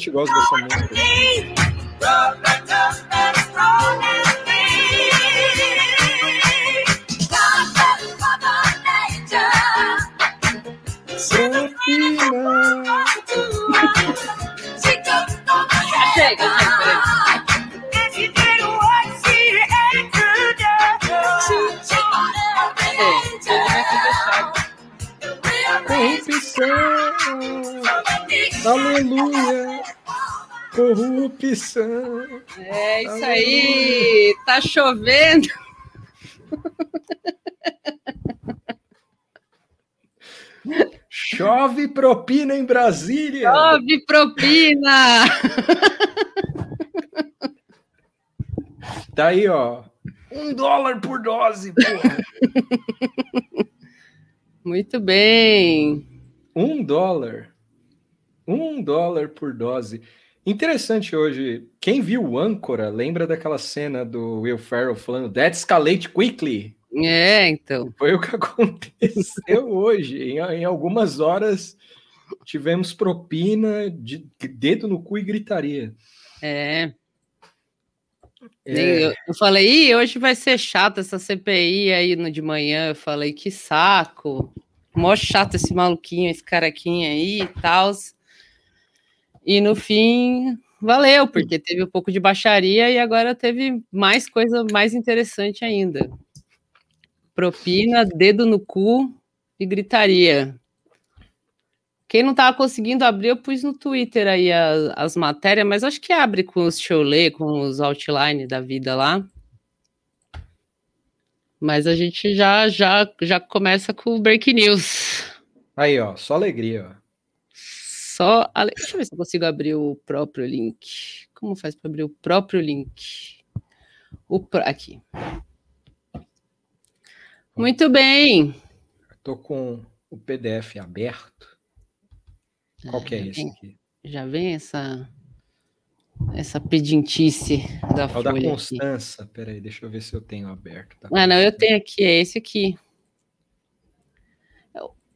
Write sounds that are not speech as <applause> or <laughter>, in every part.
realmente gosto dessa música. Corrupção. Aleluia. Corrupção. É isso aí! Tá chovendo! Chove propina em Brasília. Chove propina! Tá aí, ó. Um dólar por dose, porra. Muito bem. Um dólar. Um dólar por dose. Interessante hoje. Quem viu o âncora lembra daquela cena do Will Ferrell falando That escalate quickly. É, então. Foi o que <laughs> aconteceu hoje. Em, em algumas horas tivemos propina de dedo no cu e gritaria. É. É. Eu, eu falei, Ih, hoje vai ser chato essa CPI aí no de manhã. Eu falei, que saco. Mó chato esse maluquinho, esse caraquinho aí e tal. E no fim, valeu, porque teve um pouco de baixaria e agora teve mais coisa mais interessante ainda. Propina, dedo no cu e gritaria. Quem não estava conseguindo abrir, eu pus no Twitter aí as, as matérias, mas acho que abre com os Cholet, com os outline da vida lá. Mas a gente já já já começa com o Break News. Aí, ó, só alegria, ó. Só. ale- Deixa eu ver se eu consigo abrir o próprio link. Como faz para abrir o próprio link? O pró- Aqui. Muito bem. Tô com o PDF aberto. Qual que é já esse aqui? Já vem essa essa pedintice da É o da folha aqui. Constança. Peraí, deixa eu ver se eu tenho aberto. tá? Ah, não, eu tenho aqui, é esse aqui.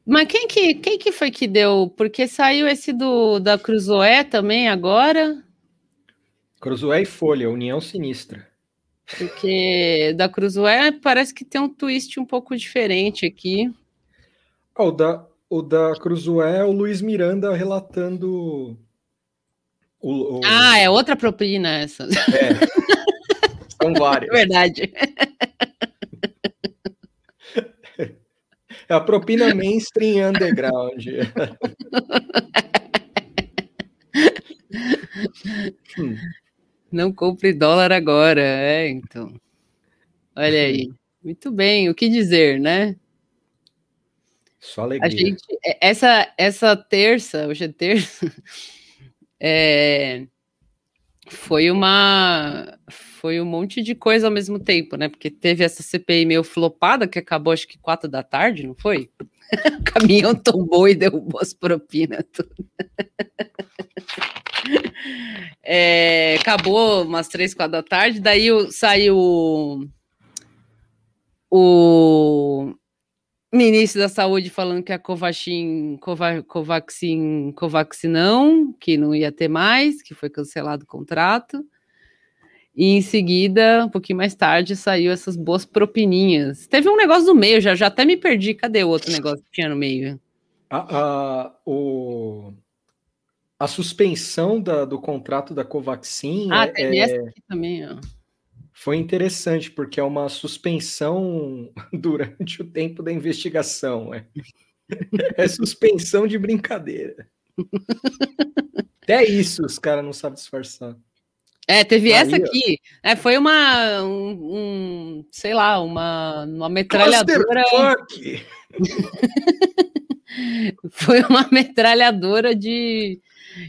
Mas quem que, quem que foi que deu? Porque saiu esse do da Cruzoé também agora, Cruzoé e Folha, União Sinistra. porque da Cruzoé parece que tem um twist um pouco diferente aqui. Ó, o, da, o da Cruzoé é o Luiz Miranda relatando. O, o- Ah, é outra propina essa. é. <laughs> São É várias. verdade. É a propina mainstream underground. Hum, Não compre dólar agora, é, então. Olha aí. Muito bem, o que dizer, né? Só A alegria. gente, é, essa, essa terça, hoje é terça, <laughs> é, foi uma foi um monte de coisa ao mesmo tempo, né? Porque teve essa CPI meio flopada que acabou acho que quatro da tarde, não foi? <laughs> o caminhão tombou e derrubou as propinas. Tudo. <laughs> é, acabou umas três, quatro da tarde, daí saiu o ministro da Saúde falando que a Covaxin, Cova, Covaxin, Covaxinão, que não ia ter mais, que foi cancelado o contrato. E em seguida, um pouquinho mais tarde, saiu essas boas propininhas. Teve um negócio no meio, já, já até me perdi. Cadê o outro negócio que tinha no meio? A, a, o, a suspensão da, do contrato da Covaxin. Ah, é, tem essa aqui também, ó. Foi interessante, porque é uma suspensão <laughs> durante o tempo da investigação. É, <laughs> é suspensão de brincadeira. Até isso os caras não sabem disfarçar. É, teve Aí, essa aqui. É, foi uma, um, um, sei lá, uma, uma metralhadora. <laughs> foi uma metralhadora de,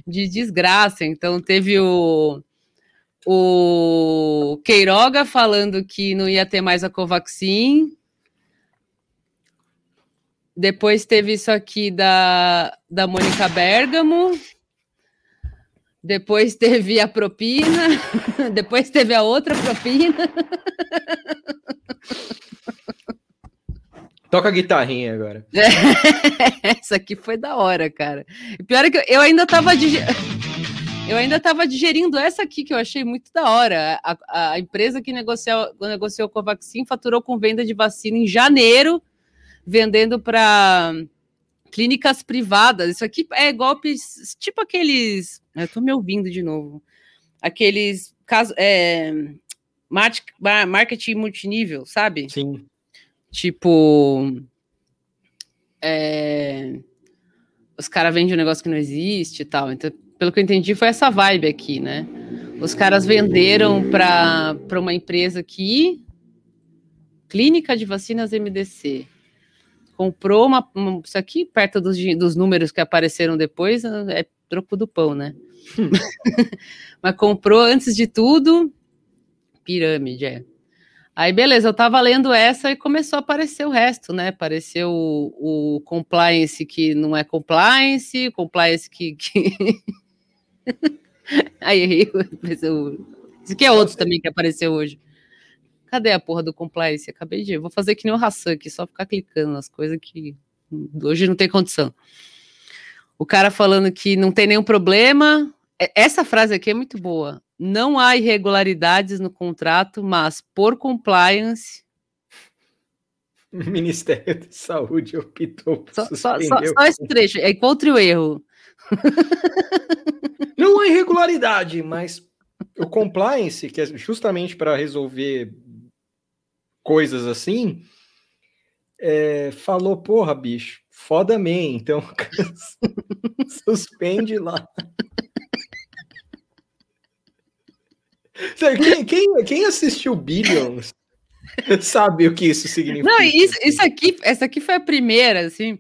de desgraça. Então teve o, o Queiroga falando que não ia ter mais a Covaxin. Depois teve isso aqui da, da Mônica Bergamo, depois teve a propina, <laughs> depois teve a outra propina. <laughs> Toca a guitarrinha agora. <laughs> Essa aqui foi da hora, cara. Pior é que eu ainda tava dig... eu ainda tava digerindo essa aqui que eu achei muito da hora. A, a empresa que negociou, negociou com a Vaccine faturou com venda de vacina em janeiro, vendendo para clínicas privadas. Isso aqui é golpes, tipo aqueles. Eu tô me ouvindo de novo. Aqueles casos. É, marketing multinível, sabe? Sim. Tipo. É, os caras vendem um negócio que não existe e tal. Então, pelo que eu entendi, foi essa vibe aqui, né? Os caras venderam para uma empresa aqui, Clínica de Vacinas MDC comprou uma, uma, Isso aqui, perto dos, dos números que apareceram depois, é troco do pão, né? Hum. <laughs> Mas comprou antes de tudo pirâmide, é. Aí, beleza, eu tava lendo essa e começou a aparecer o resto, né? Apareceu o, o compliance que não é compliance, compliance que. que... <laughs> Aí, apareceu. Isso aqui é outro também que apareceu hoje. Cadê a porra do compliance? Acabei de. Vou fazer que nem o Hassan aqui, só ficar clicando nas coisas que hoje não tem condição. O cara falando que não tem nenhum problema. É, essa frase aqui é muito boa. Não há irregularidades no contrato, mas por compliance. <laughs> O Ministério da Saúde optou por só, só, só, só esse trecho. Encontre o erro. <laughs> Não há irregularidade, mas o compliance, que é justamente para resolver coisas assim, é, falou, porra, bicho, foda me, então <laughs> suspende lá. Quem, quem, quem assistiu Billions sabe o que isso significa. Não, isso, isso aqui, essa aqui foi a primeira, assim,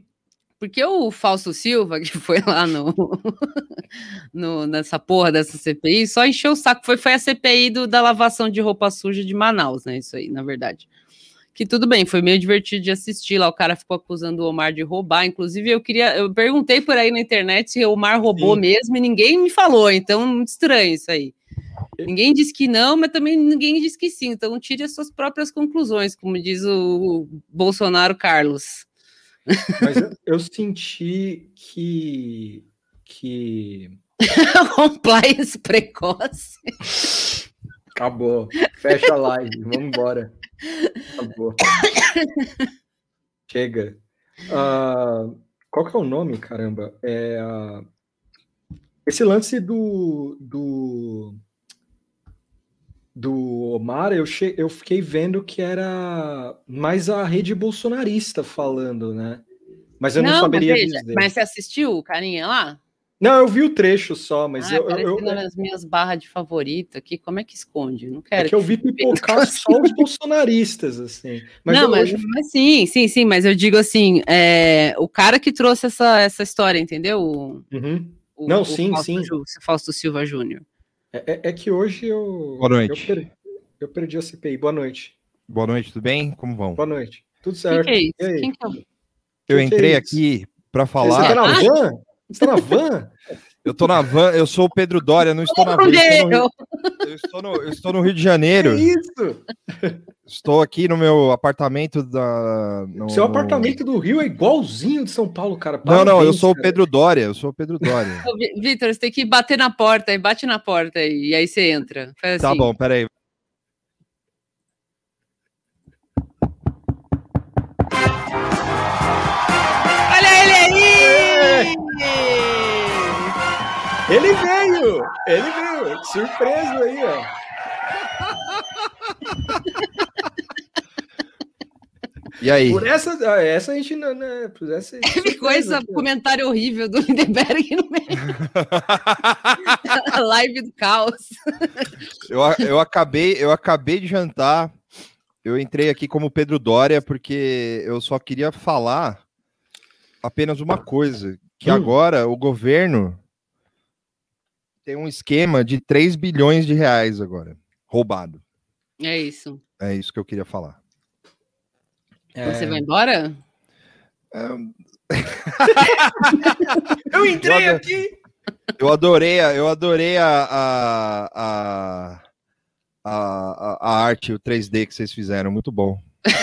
porque o Falso Silva, <laughs> que foi lá no, no, nessa porra dessa CPI, só encheu o saco. Foi, foi a CPI do, da lavação de roupa suja de Manaus, né? Isso aí, na verdade. Que tudo bem, foi meio divertido de assistir lá. O cara ficou acusando o Omar de roubar. Inclusive, eu queria. Eu perguntei por aí na internet se o Omar roubou Sim. mesmo e ninguém me falou. Então, muito estranho isso aí. Ninguém disse que não, mas também ninguém disse que sim. Então, tire as suas próprias conclusões, como diz o Bolsonaro Carlos. Mas eu, eu senti que. que... <laughs> Compliance precoce. Acabou. Fecha a live. Vamos embora. Acabou. Chega. Uh, qual que é o nome, caramba? É, uh, esse lance do, do, do Omar, eu, che eu fiquei vendo que era mais a rede bolsonarista falando, né? Mas eu não, não saberia mas veja, dizer. Mas você assistiu o carinha lá? Não, eu vi o trecho só, mas ah, eu. eu, nas minhas barras de favorito aqui, como é que esconde? Não quero. É que eu vi pipocar <laughs> só os bolsonaristas, assim. Mas não, mas, mas, sim, sim, sim, mas eu digo assim: é, o cara que trouxe essa, essa história, entendeu? Uhum. O, não, o sim, Fausto, sim. O Fausto Silva Júnior. É, é- é que hoje eu. Boa noite. Eu perdi, eu perdi a CPI. Boa noite. Boa noite, tudo bem? Como vão? Boa noite. Tudo Quem certo. que é isso? E aí? Quem que é? Eu que que é entrei isso? aqui para Você falar. tá na van? Você tá na <laughs> van? Eu tô na van, eu sou o Pedro Dória, não estou na van. Eu estou no Rio, eu estou no- eu estou no Rio de Que Janeiro. isso? Estou aqui no meu apartamento da. no- Seu no- apartamento do Rio é igualzinho de São Paulo, cara. Não, não, eu Parabéns, sou o cara. Pedro Dória, eu sou o Pedro Dória. <laughs> Vitor, você tem que bater na porta aí, bate na porta aí, e aí você entra. Faz Tá assim. bom, peraí. Ele veio! Ele veio! Surpreso aí, ó. E aí? Por essa, essa a gente não. Né, por essa, Ficou esse comentário horrível do Lindenberg no meio. <laughs> A live do caos. Eu, eu, acabei, eu acabei de jantar. Eu entrei aqui como Pedro Dória porque eu só queria falar apenas uma coisa: que Hum. agora o governo tem um esquema de 3 bilhões de reais agora, roubado. É isso. É isso que eu queria falar. É. Você vai embora? <laughs> Eu entrei Eu- aqui! Eu adorei, a, eu adorei a, a, a, a, a arte, o 3D que vocês fizeram, muito bom. <laughs>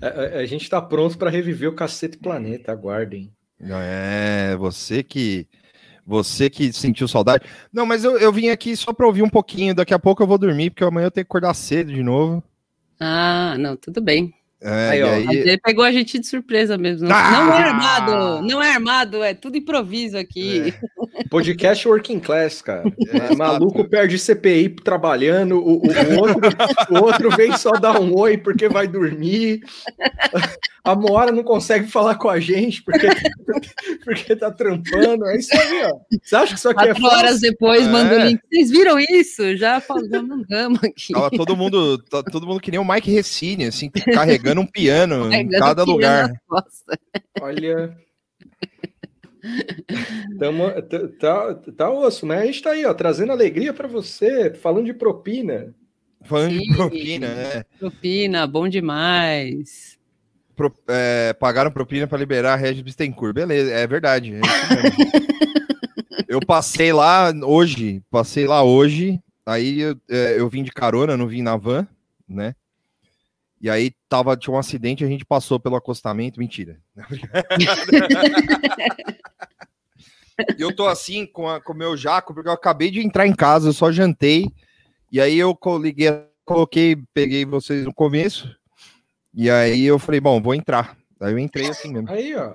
A, a- a gente tá pronto pra reviver o Cacete Planeta, aguardem. É, você que você que sentiu saudade. Não, mas eu, eu vim aqui só para ouvir um pouquinho. Daqui a pouco eu vou dormir, porque amanhã eu tenho que acordar cedo de novo. Ah, não, tudo bem. É, Aí, e ó, aí- ele pegou a gente de surpresa mesmo. Não, Ah! não é armado, não é armado, é tudo improviso aqui. <laughs> Podcast Working Class, cara. <laughs> É, maluco perde CPI trabalhando, o, o- outro, o outro vem só dar um oi porque vai dormir. <laughs> A Moara não consegue falar com a gente porque, porque tá trampando. É isso aí, ó. Você acha que isso aqui é Quatro horas fácil? depois, É. manda o link. Vocês viram isso? Já falamos, mandamos aqui. Tava todo mundo, tá todo mundo que nem o Mike Recine, assim, carregando um piano em Carregando cada o piano lugar. Olha. Tamo, tá, tá, osso, mas a gente tá aí, ó, trazendo alegria pra você, falando de propina. Falando Sim. de propina, né? Propina, bom demais. Pro- é, pagaram propina para liberar a Regis Bittencourt. Beleza, é verdade. é <laughs> eu passei lá hoje, passei lá hoje, aí eu, é, eu vim de carona, não vim na van, né? E aí tava, tinha um acidente, a gente passou pelo acostamento, mentira. E <laughs> eu tô assim com, a- com o meu jaco, porque eu acabei de entrar em casa, eu só jantei, e aí eu liguei, coloquei, peguei vocês no começo, e aí eu falei, bom, vou entrar. Aí eu entrei assim mesmo. Aí, ó.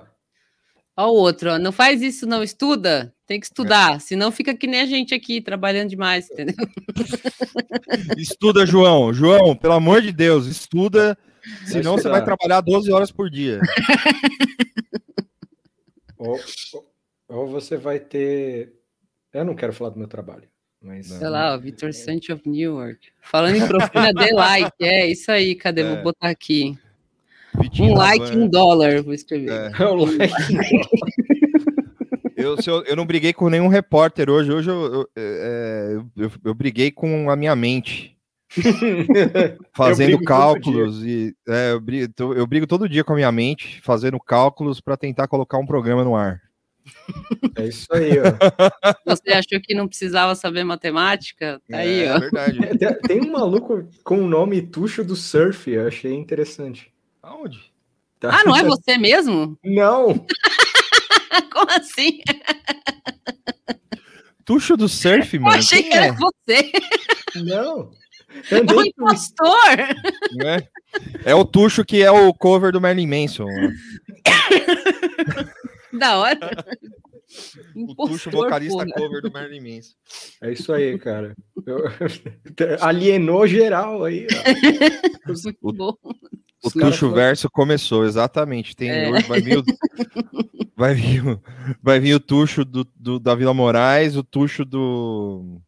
Ó o outro, ó, não faz isso, não estuda, tem que estudar, senão fica que nem a gente aqui, trabalhando demais, entendeu? <laughs> Estuda, João. João, pelo amor de Deus, estuda, senão você vai trabalhar 12 horas por dia. <laughs> Ou, ou você vai ter. Eu não quero falar do meu trabalho, mas. Sei lá, o Vitor Santos of Newark. Falando em propina, dê <laughs> like, é isso aí, cadê? É. Vou botar aqui. Vitinho Um like, um dólar, vou escrever. É. É o like. Eu, eu, eu não briguei com nenhum repórter hoje. Hoje eu, eu, é, eu, eu- eu briguei com a minha mente. <laughs> Fazendo cálculos e é, eu, brigo, eu brigo todo dia com a minha mente, fazendo cálculos para tentar colocar um programa no ar. É isso aí, ó. <laughs> Você achou que não precisava saber matemática? Tá aí, é, ó. verdade. Tem- Tem um maluco com o nome Tuxo do Surf, eu achei interessante. Aonde? Tá? Ah, não é <laughs> você mesmo? Não! <laughs> Como assim? Tuxo do surf, Eu mano. achei quem que é? era você. Não! É um impostor. Né? É o Tuxo que é o cover do Marilyn Manson. <laughs> Da hora. O Tuxo vocalista cover do Marilyn Manson. É isso aí, cara. Eu- <laughs> Alienou geral aí, ó. Muito bom. O Tuxo Verso começou, exatamente. Tem, É. hoje vai vir o, <laughs> vai vir o, vai vir o Tuxo do, do- da Vila Moraes, o Tuxo do,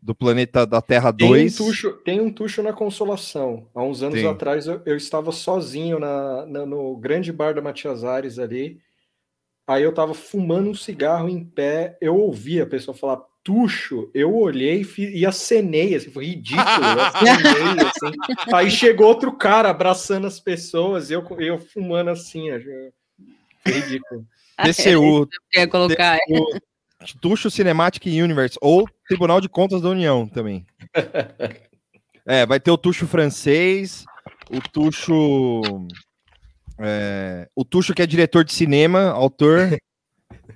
do planeta da Terra Tem um, 2. tuxo, tem um tuxo na Consolação. Há uns anos Tem. atrás eu, eu estava sozinho na, na- no grande bar da Matias Ares ali. aí eu tava fumando um cigarro em pé, eu ouvi a pessoa falar tucho, eu olhei fi- e acenei, assim, foi ridículo, eu acenei, <laughs> assim. Aí chegou outro cara abraçando as pessoas, eu, eu fumando assim, foi ridículo. TCU, Quer colocar? o Tuxo Cinematic Universe, ou Tribunal de Contas da União também. <laughs> É, vai ter o Tuxo francês, o Tuxo. é, o Tuxo que é diretor de cinema, autor.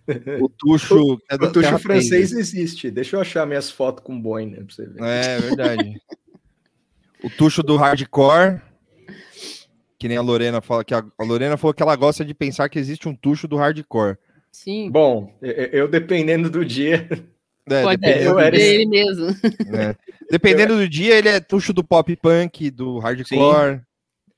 <laughs> O Tuxo. que é da O tucho francês existe, deixa eu achar minhas fotos com boina pra você ver. É verdade. o Tuxo do hardcore. Que nem a Lorena fala que a, a Lorena falou que ela gosta de pensar que existe um tucho do hardcore. Sim, Bom, eu, eu dependendo do dia, É, pode dependendo, eu ser era- ele mesmo. né? Dependendo do dia, ele é tucho do pop punk, do hardcore.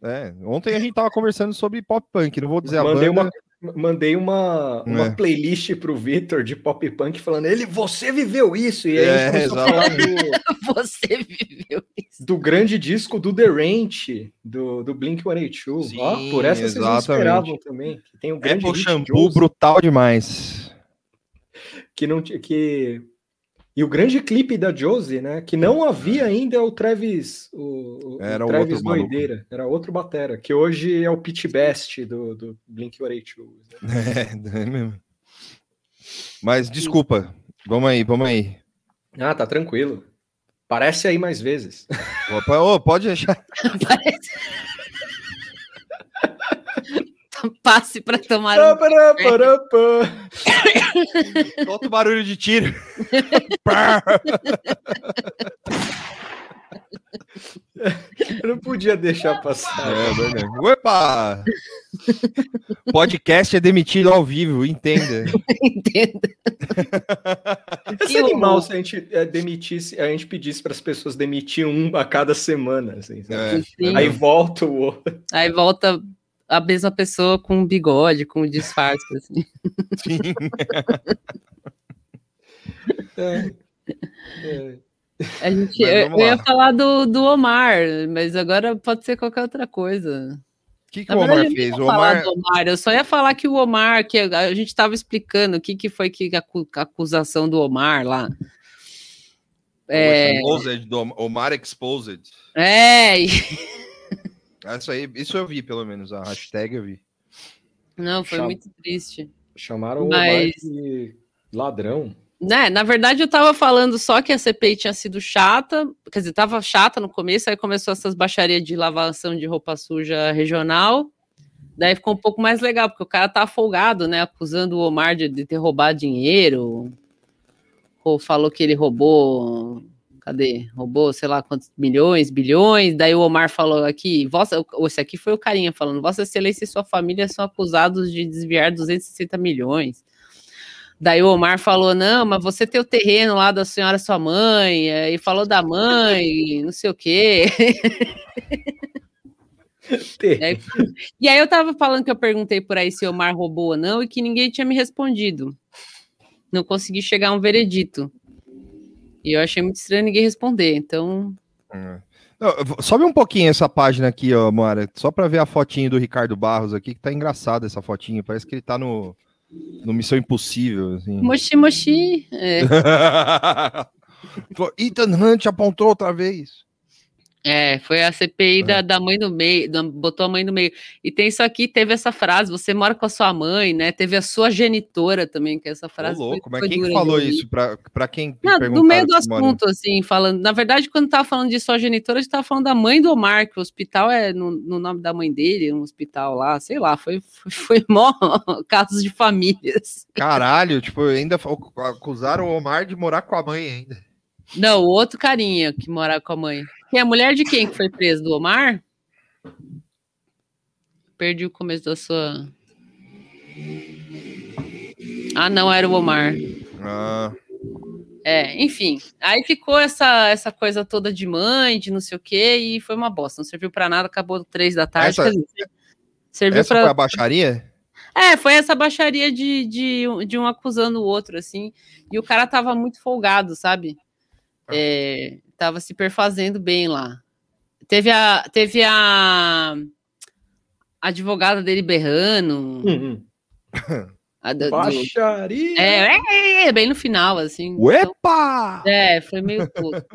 É, ontem a gente tava conversando sobre pop punk, não vou dizer a mandei banda. uma, mandei uma, uma É. playlist pro Vitor de pop punk falando, ele, você viveu isso, e aí a É, gente começou a falar do, <laughs> Você viveu isso. do grande disco do The Ranch, do, do Blink-182. Sim, Ó, por essa vocês não exatamente. esperavam também. Que tem o grande Apple Shampoo brutal demais. que não que e o grande clipe da Josie, né? Que não havia ainda o Travis, o, o- Era o Travis outro maluco. Doideira, era outro batera, que hoje é o Pitch Best do, do Blink-182. né? <laughs> É, é mesmo. Mas desculpa, vamos aí, vamos aí. Ah, tá tranquilo. Parece aí mais vezes. Opa, ô, pode deixar. <laughs> Parece... <laughs> Passe para tomar um... Pará, pará, pá. Solta o barulho de tiro. <laughs> Eu não podia deixar passar. é verdade. Opa! Podcast é demitido ao vivo, entenda. <laughs> Entenda. Esse Que animal se a gente eh, demitisse, a gente pedisse para as pessoas demitir um a cada semana, assim? É, Sim. Aí volta o outro. Aí volta a mesma pessoa com um bigode, com um disfarce, assim. <laughs> sim. É. É. A gente, eu, eu ia falar do, do Omar, mas agora pode ser qualquer outra coisa. O que, que o Omar fez? O Omar. Omar, eu só ia falar que o Omar, que a gente estava explicando o que, que foi que a acusação do Omar lá. É, Exposed, do Omar Exposed. é, e- Isso aí, isso eu vi, pelo menos. A hashtag eu vi. não, foi Chama- muito triste. Chamaram o Mas- Omar de ladrão. Né, na verdade, eu tava falando só que a CPI tinha sido chata, quer dizer, tava chata no começo, aí começou essas baixarias de lavação de roupa suja regional. Daí ficou um pouco mais legal, porque o cara tá folgado, né? Acusando o Omar de, de ter roubado dinheiro. Ou falou que ele roubou. Cadê? Roubou, sei lá quantos milhões, bilhões. Daí o Omar falou aqui, vossa, esse aqui foi o carinha falando, Vossa Excelência e sua família são acusados de desviar 260 milhões. Daí o Omar falou: não, mas você tem o terreno lá da senhora sua mãe, eh, e falou da mãe, não sei o quê. Aí- e aí eu tava falando que eu perguntei por aí se o Omar roubou ou não, e que ninguém tinha me respondido. Não consegui chegar a um veredito. E eu achei muito estranho ninguém responder, então. Não, eu vou- sobe um pouquinho essa página aqui, ó, Moara, só pra ver a fotinho do Ricardo Barros aqui, que tá engraçada essa fotinha. Parece que ele tá no, no Missão Impossível, assim. Mochi, mochi. É, <laughs> Ethan Hunt apontou outra vez. É, foi a CPI da, da mãe no meio, da- botou a mãe no meio. E tem isso aqui, teve essa frase: você mora com a sua mãe, né? Teve a sua genitora também, que essa Ô, frase. foi- louco, mas foi quem falou isso? Pra, pra quem Não, perguntaram meio do assunto, assim, falando. Na verdade, quando tava falando de sua genitora, a gente tava falando da mãe do Omar, que o hospital é no, no nome da mãe dele, um hospital lá, sei lá, foi, foi, foi <laughs> mó casos de famílias. Caralho, tipo, ainda acusaram o Omar de morar com a mãe ainda. Não, o outro carinha que mora com a mãe. Quem é a mulher de quem que foi preso? Do Omar? Perdi o começo da sua. Ah, não, era o Omar. Ah, É, enfim. Aí ficou essa, essa coisa toda de mãe, de não sei o quê, e foi uma bosta. Não serviu pra nada, acabou três da tarde. Essa- dizer, serviu essa pra. foi a baixaria? É, foi essa baixaria de, de, um- de um acusando o outro, assim. E o cara tava muito folgado, sabe? É, tava se perfazendo bem lá. Teve a, teve a advogada dele berrando. Hum, hum. A do- do- Baixaria! É, é, é, bem no final, assim. Uepa! É, foi meio tosco.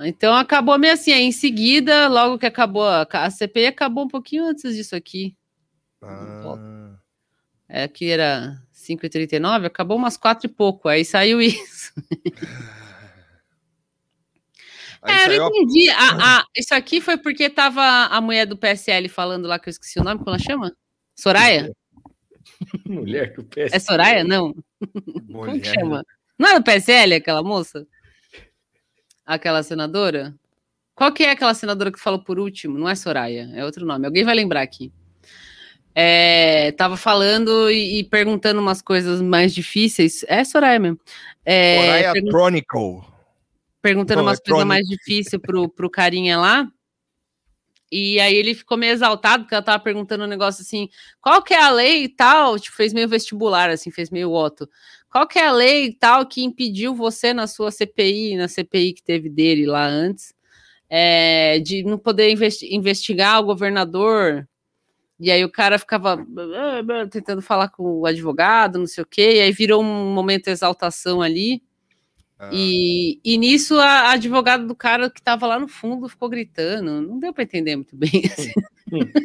Então acabou meio assim. Aí, em seguida, logo que acabou, a a CPI acabou um pouquinho antes disso aqui. Ah, É, que era 5h39, acabou umas quatro e pouco. Aí saiu isso. <laughs> aí É, eu saiu não a- entendi. A- a- isso aqui foi porque tava a mulher do PSL falando lá, que eu esqueci o nome, como ela chama? Soraya? <laughs> Mulher que o PS. É Soraya? Não. Como que mulher. chama? Não é do PSL aquela moça? Aquela senadora? Qual que é aquela senadora que falou por último? Não é Soraya, é outro nome. Alguém vai lembrar aqui. É, tava falando e, e perguntando umas coisas mais difíceis. É Soraya mesmo. É, Soraya Chronicle. Perguntando Não, umas é coisas mais difíceis pro, pro carinha lá. E aí ele ficou meio exaltado, porque ela tava perguntando um negócio assim, qual que é a lei e tal, tipo, fez meio vestibular, assim, fez meio Otto. Qual que é a lei e tal que impediu você na sua CPI, na CPI que teve dele lá antes, é, de não poder investi- investigar o governador? E aí o cara ficava ah, ah, tentando falar com o advogado, não sei o quê, e aí virou um momento de exaltação ali. Ah, E, e nisso a, a advogada do cara que tava lá no fundo ficou gritando. Não deu para entender muito bem. assim. <laughs>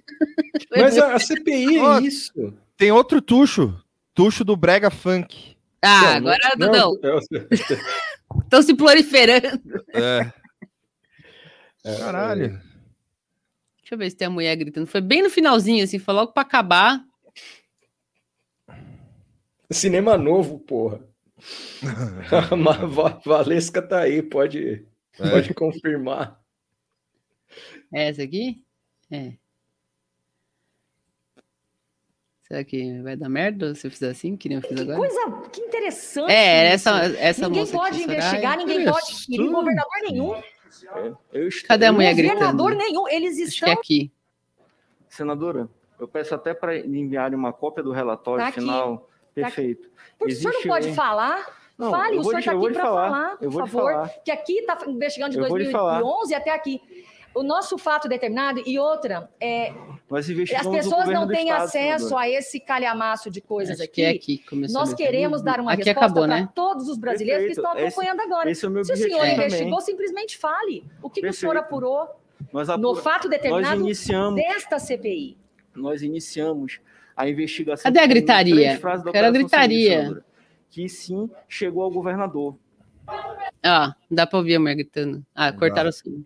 Mas a, a CPI Ó, é isso. Tem outro tucho. Tucho do Brega Funk. Ah, agora não. Não, é- Estão <laughs> se proliferando. É. é- Caralho. Deixa eu ver se tem a mulher gritando. Foi bem no finalzinho, assim, foi logo para acabar. Cinema novo, porra. <laughs> A Valesca tá aí, pode, É. pode confirmar. É essa aqui? É. Será que vai dar merda se eu fizer assim, que nem eu fiz agora? Coisa que interessante. É, isso. essa, essa Ninguém moça pode investigar, ninguém pode inquirir governador nenhum. Eu estou... Cadê a mulher gritando? Governador nenhum. Eles Acho que é estão. aqui. Senadora, eu peço até para enviarem uma cópia do relatório Tá aqui. final. Perfeito. O senhor não Existe pode um- falar? Não, Fale, o senhor está aqui para falar, falar, eu por favor. falar. Que aqui está investigando de Eu vou lhe falar. 2011 até aqui. O nosso fato determinado, e outra, é, Nós as investigamos o pessoas não têm Estado, acesso a esse calhamaço de coisas Acho aqui. que é aqui. que Nós queremos dar uma Aqui resposta acabou, para né? todos os brasileiros que Perfeito. estão Esse- acompanhando agora. Esse é o meu Se o senhor também. investigou, simplesmente fale. O que, que o senhor apurou Nós, no apura- fato nós determinado iniciamos, desta CPI? nós iniciamos a investigação. Cadê a gritaria? Quero a gritaria. Que sim chegou ao governador. Ah, dá pra ouvir a mulher gritando. Ah, cortaram o som.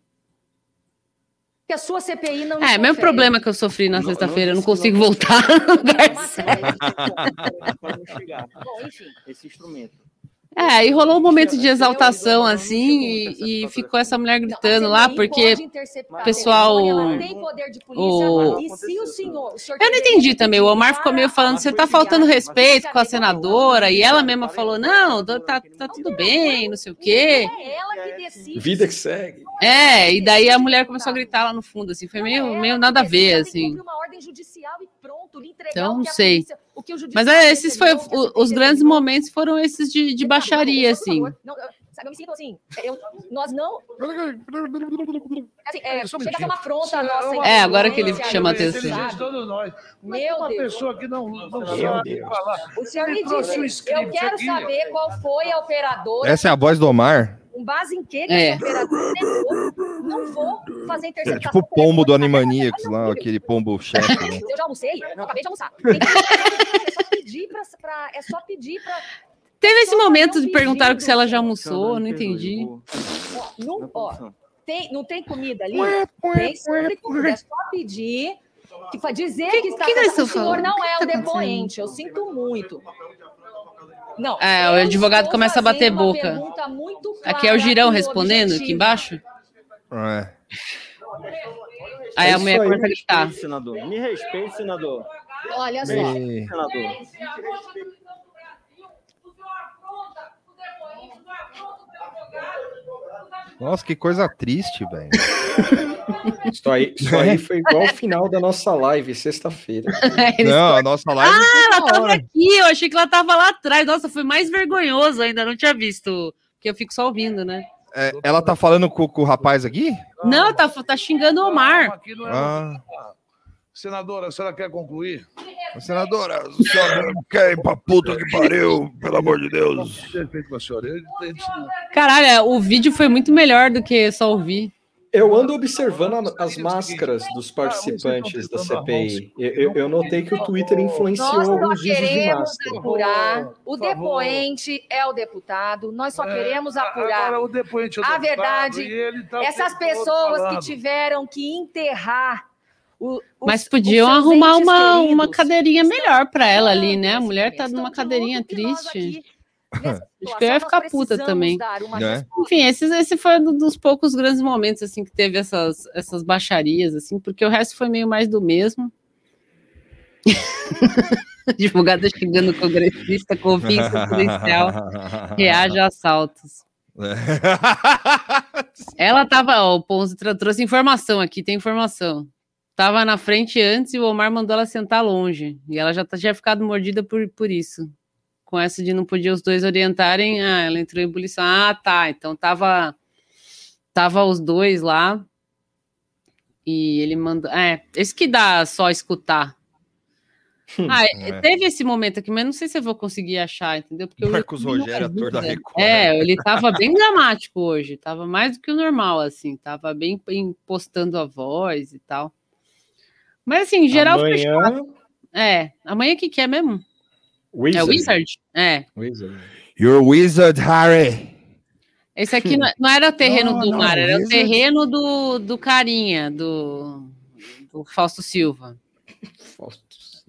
Que a sua CPI não É, mesmo problema que eu sofri na Não- sexta-feira, eu não não disse que consigo não- voltar no lugar Uma certo. série. Para não chegar Bom, enfim. esse instrumento. É, e rolou um momento de Esse é o- exaltação não assim, chegou e, e nessa ficou essa mulher Não, a gritando lá, CPI porque pode interceptar o pessoal- a telefone, ela tem poder de polícia, o- e se o senhor, o senhor Eu não entendi também. O Omar ficou meio falando, você tá faltando respeito com a senadora, e ela mesma falou, não, tá, tá tudo bem, não sei o quê. É ela que decide. Vida que segue. É, e daí a mulher começou a gritar lá no fundo, assim, foi meio, é meio nada a ver, assim. e Então, o não sei. O que o Mas é, esses foi determinou, o os grandes momentos foram esses de, de baixaria, assim. não, sabe, eu me sinto assim, eu- nós não... Assim, é, um chega a ser uma afronta à nossa É, agora que ele chama atenção. todos nós. Mas Meu uma Deus. pessoa que não, não sabe Deus. falar. O senhor me disse, eu quero aqui. saber qual foi a operadora, Essa é a voz do Omar. Com base em que, que É. operadora negou. Não vou fazer É interceptação. tipo o pombo do. Animaniacs lá, filho, aquele pombo chefe. né? Eu já almocei, eu acabei de almoçar. Tem que- É só pedir pra... pra- é só pedir pra... Teve esse momento de perguntaram que se ela já almoçou, não entendi. Ó, não, ó, tem, não tem comida ali? Tem sempre comida. É só pedir, que, dizer que, está que o senhor falando? não que é tá o acontecendo? depoente. Eu sinto muito. Não, É, o advogado começa a bater boca. Aqui é o girão respondendo, aqui embaixo. É. Aí É a mulher começa a gritar. Respeite, senador. Me respeite, senador. Olha só. E- Senador. Nossa, que coisa triste, velho. <laughs> Isso aí, isso aí <laughs> foi igual o final da nossa live, sexta-feira. <laughs> Eles Não, a nossa live foi Ela tava hora. aqui, eu achei que ela tava lá atrás. Nossa, foi mais vergonhoso ainda, não tinha visto. Porque eu fico só ouvindo, né? É, ela tá falando com, com o rapaz aqui? Não, tá, tá xingando o Omar. É Ah. Senadora, a senhora quer concluir? Senadora, a senhora não quer ir pra puta que pariu, pelo amor de Deus. A Caralho, o vídeo foi muito melhor do que só ouvir. Eu ando observando a- as máscaras dos participantes da CPI. Eu, eu- eu notei que o Twitter influenciou Nós só alguns vídeos de queremos máscara. apurar. O depoente é o deputado. Nós só É, queremos a- apurar. Agora o depoente é o A deputado, verdade, e ele tá Essas pessoas que tiveram que enterrar o, Mas os podiam arrumar uma, queridos. uma cadeirinha melhor pra ela ali, né? A mulher tá numa cadeirinha triste. <laughs> Acho que eu ia ficar puta também. resposta. Enfim, esse, esse foi um dos poucos grandes momentos assim que teve essas, essas baixarias, assim, porque o resto foi meio mais do mesmo. <laughs> Advogada xingando o congressista, o policial reage a assaltos. <laughs> Ela tava, ó, o Ponzo trouxe informação aqui, tem informação. Tava na frente antes e o Omar mandou ela sentar longe. E ela já tinha ficado mordida por, por isso. Com essa de não podia os dois orientarem, ah, ela entrou em ebulição. Ah, tá. Então tava, tava os dois lá. E ele mandou. É, esse que dá só escutar. Ah, É. teve esse momento aqui, mas não sei se eu vou conseguir achar, entendeu? Porque Marcos Rogério, ator da. Record. É, ele tava bem dramático hoje, tava mais do que o normal, assim, tava bem impostando a voz e tal. Mas assim, em geral foi chato. Amanhã, É, amanhã que que é mesmo? É Wizard. Wizard? É. Wizard. You're wizard, Harry. Esse aqui não, não era o terreno Não, do não, mar, era o Wizard. terreno do, do carinha, do, do Fausto Silva.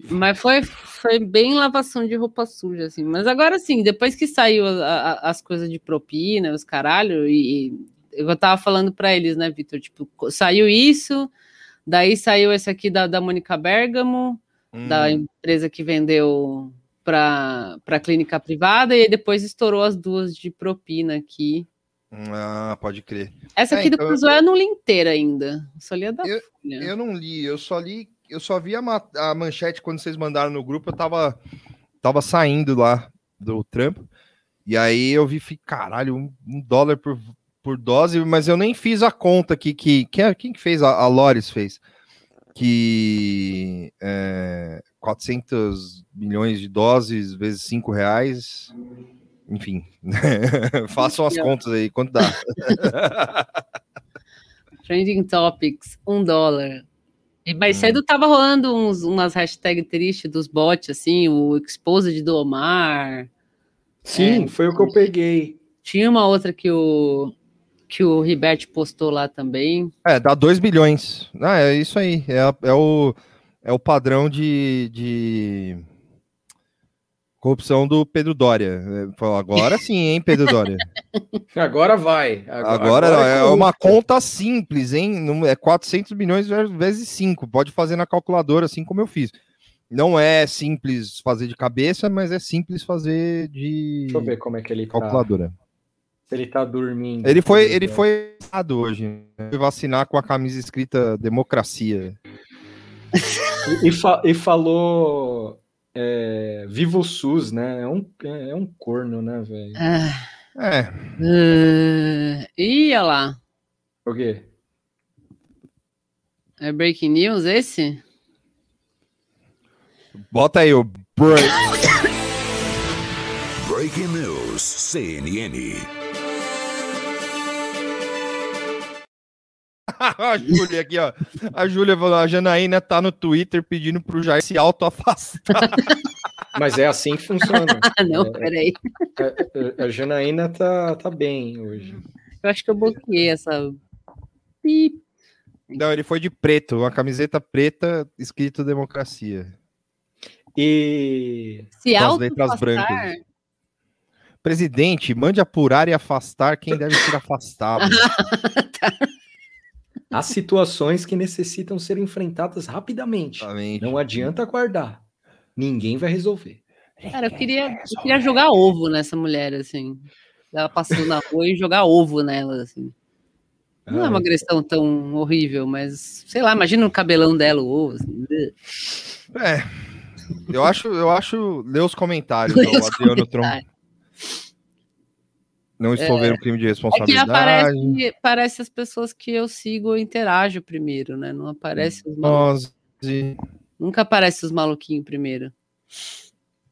Mas foi, foi bem lavação de roupa suja, assim. Mas agora sim, depois que saiu a- a- as coisas de propina, os caralho, e, e eu tava falando pra eles, né, Vitor? Tipo, saiu isso, daí saiu esse aqui da, da Mônica Bergamo, da Hum, empresa que vendeu para a clínica privada, e depois estourou as duas de propina aqui. Ah, pode crer. Essa É, aqui do então eu- Cruzoé eu não li inteira ainda. Só li a da Eu- Folha. Eu não li, eu só li, eu só vi a, a manchete quando vocês mandaram no grupo, eu tava, tava saindo lá do trampo, e aí eu vi, caralho, um, um dólar por, por dose, mas eu nem fiz a conta aqui, que, é- quem que fez? A, a Lores fez, que é, 400 milhões de doses vezes 5 reais, enfim, <laughs> façam as contas aí, quanto dá? <laughs> Trending Topics, um dólar. E mais Hum. cedo tava rolando uns, umas hashtags tristes dos bots, assim, o Exposed do Omar. Sim, É. foi o que eu peguei. Tinha uma outra que o, que o Ribert postou lá também. É, dá 2 bilhões. Ah, é isso aí. É, é o, é o padrão de, de corrupção do Pedro Dória. É, falou, Agora <laughs> sim, hein, Pedro Dória? Agora vai. Agora, é, uma conta simples, hein? Não, é 400 milhões vezes 5. Pode fazer na calculadora, assim como eu fiz. Não é simples fazer de cabeça, mas é simples fazer de Deixa eu ver como é que ele tá. calculadora. Se ele tá dormindo. Ele foi, ele foi vacinado hoje. né? Foi vacinar com a camisa escrita democracia. E, <laughs> e fa- e falou. É, Viva o SUS, né? É um, é, é um corno, né, velho? Ah, É, ah, ih, olha lá. O quê? É Breaking News esse? bota aí o break. Breaking News, CNN. <laughs> a Júlia aqui, ó. A Júlia falou: a Janaína tá no Twitter pedindo pro Jair se auto-afastar. <laughs> Mas é assim que funciona. Ah, <laughs> não, É, peraí. A, a- a Janaína tá, tá bem hoje. Eu acho que eu bloqueei essa. Pi. Não, ele foi de preto, uma camiseta preta escrito democracia. E Se Com as letras auto-afastar, brancas. Presidente, mande apurar e afastar quem deve ser afastado. Há situações que necessitam ser enfrentadas rapidamente. Exatamente. Não adianta aguardar. Ninguém vai resolver. Cara, eu queria, eu queria jogar ovo nessa mulher, assim. Ela passando na rua e jogar ovo nela, assim. Não é uma Ai. agressão tão horrível, mas sei lá, imagina o cabelão dela, o ovo. Assim. É. Eu acho, eu acho. Lê os comentários, Lê os Adriano Tron. Não estou vendo crime de É que responsabilidade. aparece, aparece as pessoas que eu sigo ou interajo primeiro, né? Não aparece os malucos. Nós, Nunca aparece os maluquinhos primeiro.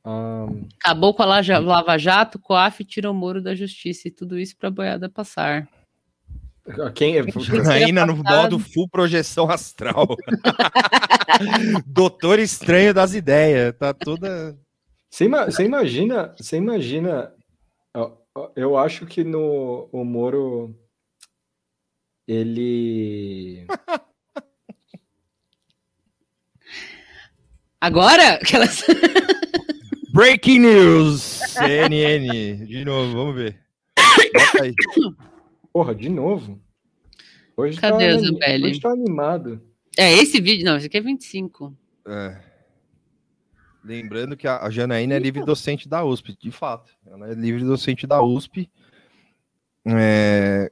Ahn, Acabou com a Laja- Lava Jato, COAF tirou o Moro da Justiça e tudo isso pra boiada passar. quem é? <laughs> Ainda no modo full projeção astral. <laughs> Doutor estranho das ideias. Tá toda. Você, ima- você imagina, você imagina, eu acho que no o Moro ele <laughs> Agora? Aquelas... <laughs> Breaking news! CNN. De novo, vamos ver. Bota aí. Porra, de novo. Hoje Cadê tá, Zambelli? Hoje tá animado. É esse vídeo? Não, esse aqui é 25. É. Lembrando que a Janaína é livre docente da USP, de fato. Ela é livre docente da USP. É,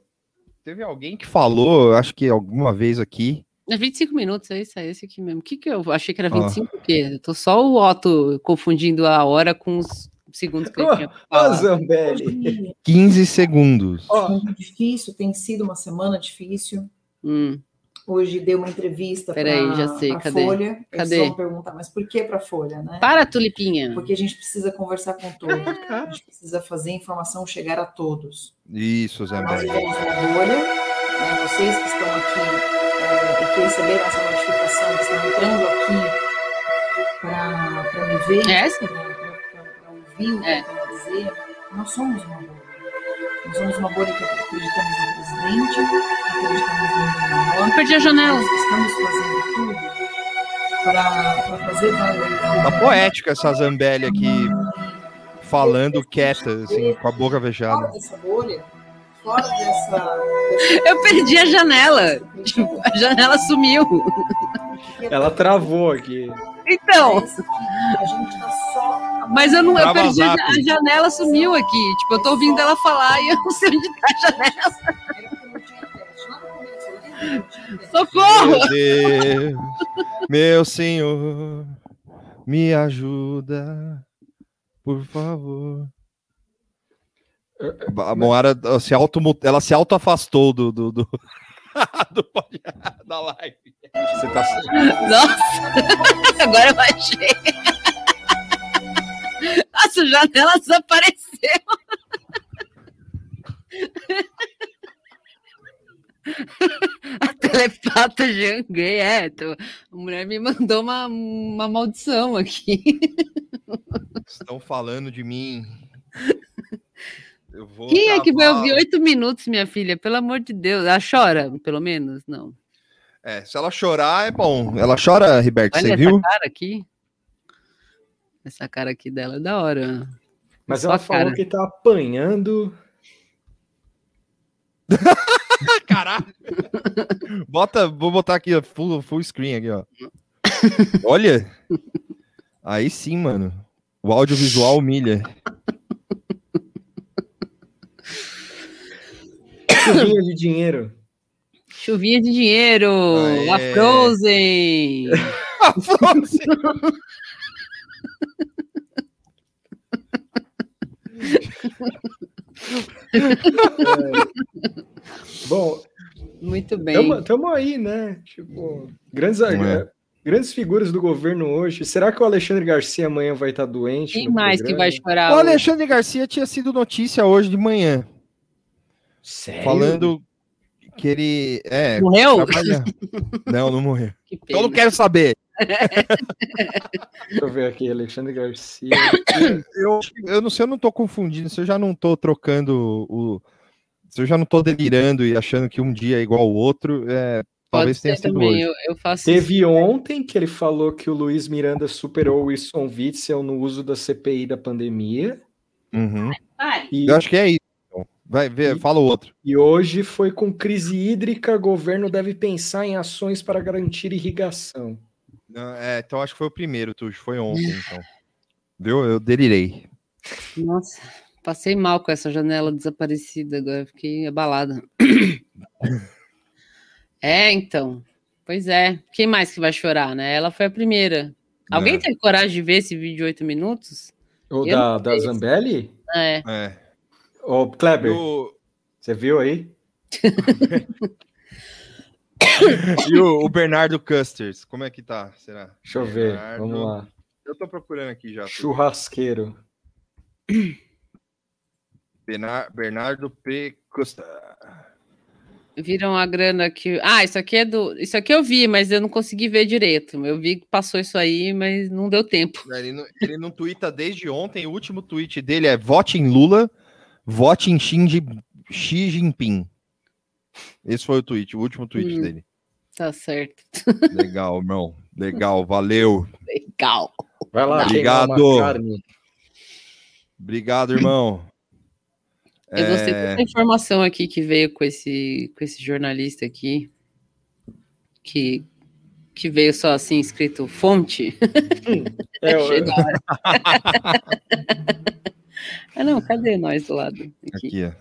Teve alguém que falou, acho que alguma vez aqui. É 25 minutos, é isso, é esse aqui mesmo. O que que eu achei que era Ó. 25 o quê? Eu tô só o Otto confundindo a hora com os segundos que ele tinha falar. Zambelli. 15 segundos. Ó, difícil, tem sido uma semana difícil. Hum, Hoje dei uma entrevista para Peraí, já sei, a cadê? Folha. Eles Cadê? vão perguntar, mas por que para a Folha, né? Para, Tulipinha. Porque a gente precisa conversar com todos. A gente precisa fazer a informação chegar a todos. Isso, Zé Nós vivemos uma bolha, né? vocês que estão aqui é, e que receberam essa notificação, que estão entrando aqui para me ver, É para ouvir o que É. eu tenho a dizer, nós somos uma bolha. Nós somos uma bolha que acreditamos no presidente, acreditamos no Não perdi a janela. Nós estamos fazendo tudo para fazer valer. Tá poética essa Zambelli aqui, falando quieta, assim, com a boca fechada. Fora dessa bolha, fora dessa. <laughs> Eu perdi a janela. Tipo, a janela sumiu. ela travou aqui. Então, A gente tá só. Mas eu não eu perdi a, a janela sumiu aqui. Tipo, eu tô ouvindo ela falar e eu <laughs> não sei onde tá a janela. Socorro! Meu Deus, meu Senhor, me ajuda, por favor. A Moara se auto, ela se auto afastou do, do, do, <laughs> do da live. Você tá Nossa, <laughs> agora eu achei. <laughs> Nossa, a janela desapareceu. <laughs> A telepata Janguei, é. Tô... A mulher me mandou uma, uma maldição aqui. <laughs> Estão falando de mim. Eu vou Quem é que vai ouvir oito minutos, minha filha? Pelo amor de Deus. Ela chora, pelo menos? Não. É, se ela chorar, é bom. Ela chora, Riberto, Olha você essa viu? cara aqui. Essa cara aqui dela é da hora. Mas Só ela falou cara. que tá apanhando. <laughs> Caralho. Bota, vou botar aqui, ó, full, full screen aqui, ó. Olha. Aí sim, mano. O audiovisual humilha. Chuvinha de dinheiro. Chuvinha de dinheiro. Aê. A Frozen. <laughs> A Frozen. Bom, Muito bem. tamo, tamo aí, né? Tipo, grandes, é. grandes figuras do governo hoje. Será que o Alexandre Garcia amanhã vai estar doente? Quem mais que vai programa? chorar? O hoje? Alexandre Garcia tinha sido notícia hoje de manhã, Sério? falando que ele. É, Morreu? trabalha- <laughs> Não, não morreu. Que Então eu não quero saber. Deixa eu ver aqui, Alexandre Garcia. Eu, eu não sei, eu não tô confundindo, se eu já não tô trocando o. Se eu já não tô delirando e achando que um dia é igual ao outro, é, talvez tenha sido também. hoje. Eu, eu faço isso. Teve ontem que ele falou que o Luiz Miranda superou o Wilson Witzel no uso da CPI da pandemia. Uhum. E, Eu acho que é isso. então. Vai ver, fala o outro. e hoje foi com crise hídrica, governo deve pensar em ações para garantir irrigação. Não, é, então acho que foi o primeiro, Tuxo, foi ontem, então. Viu? Eu delirei. Nossa, passei mal com essa janela desaparecida agora, fiquei abalada. É, então. Pois é. Quem mais que vai chorar, né? Ela foi a primeira. Alguém É. teve coragem de ver esse vídeo de oito minutos? O Eu da, da. Zambelli? É. É. Ô, Kleber, Eu- você viu aí? <laughs> E o, o Bernardo Custers, como é que tá? Será? Deixa eu ver, Bernardo- vamos lá. Eu tô procurando aqui já. Churrasqueiro. Benar- Bernardo P. Costa. Viram a grana aqui. Ah, isso aqui é do. Isso aqui eu vi, mas eu não consegui ver direito. Eu vi que passou isso aí, mas não deu tempo. Ele não, ele não twitta desde ontem. O último tweet dele é vote em Lula, vote em Xi Jinping. Esse foi o tweet, o último tweet Hum. dele. Tá certo. Legal, irmão. Legal, valeu. <laughs> Legal. Vai lá, Obrigado. Obrigado, irmão. Eu gostei É, dessa informação aqui que veio com esse, com esse jornalista aqui. Que, que veio só assim, escrito fonte. É, da <laughs> hora. <laughs> ah, não, cadê nós do lado? Aqui. Aqui, ó.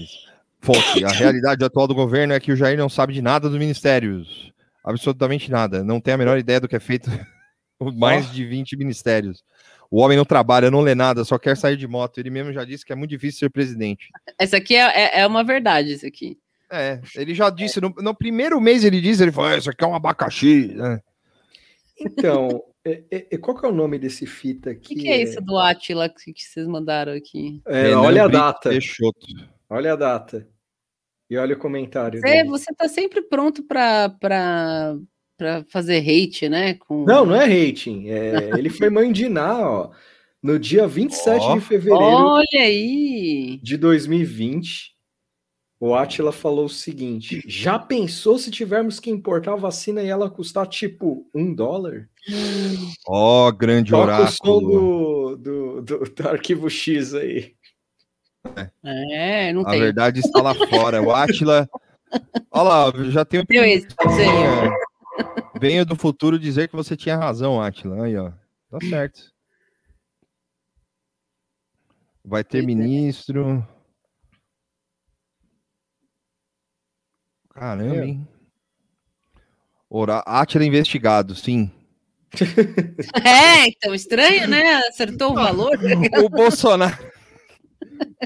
Isso. Fonte. A realidade atual do governo é que o Jair não sabe de nada dos ministérios. Absolutamente nada. Não tem a menor ideia do que é feito <laughs> por mais de 20 ministérios. O homem não trabalha, não lê nada, só quer sair de moto. Ele mesmo já disse que é muito difícil ser presidente. Essa aqui é, é, é uma verdade, isso aqui. É, ele já disse, no, no primeiro mês ele disse, ele falou, "Ah, isso aqui é um abacaxi. né? Então, é- é- é- qual que é o nome desse fita O aqui? que, que é isso do Atila que, que vocês mandaram aqui? É, olha a data. Peixoto. Olha a data. E olha o comentário. Você, dele. você tá sempre pronto para para fazer hate, né? Com... Não, não é rating. É, <laughs> ele foi mandinar, ó. No dia 27 Ó. de fevereiro Olha aí! de 2020, o Atila falou o seguinte: já pensou se tivermos que importar a vacina e ela custar tipo um dólar? Ó, grande Toca o som oráculo. do, do, do, do arquivo X aí. É, não A tem. verdade está lá fora. O Atila. Olha lá, já tem? Venho do futuro dizer que você tinha razão, Atila. Aí, ó. Tá certo. Vai ter é. ministro. Caramba, É. hein? Ora... Atila investigado, sim. <laughs> É, então, estranho, né? Acertou o valor. O Bolsonaro.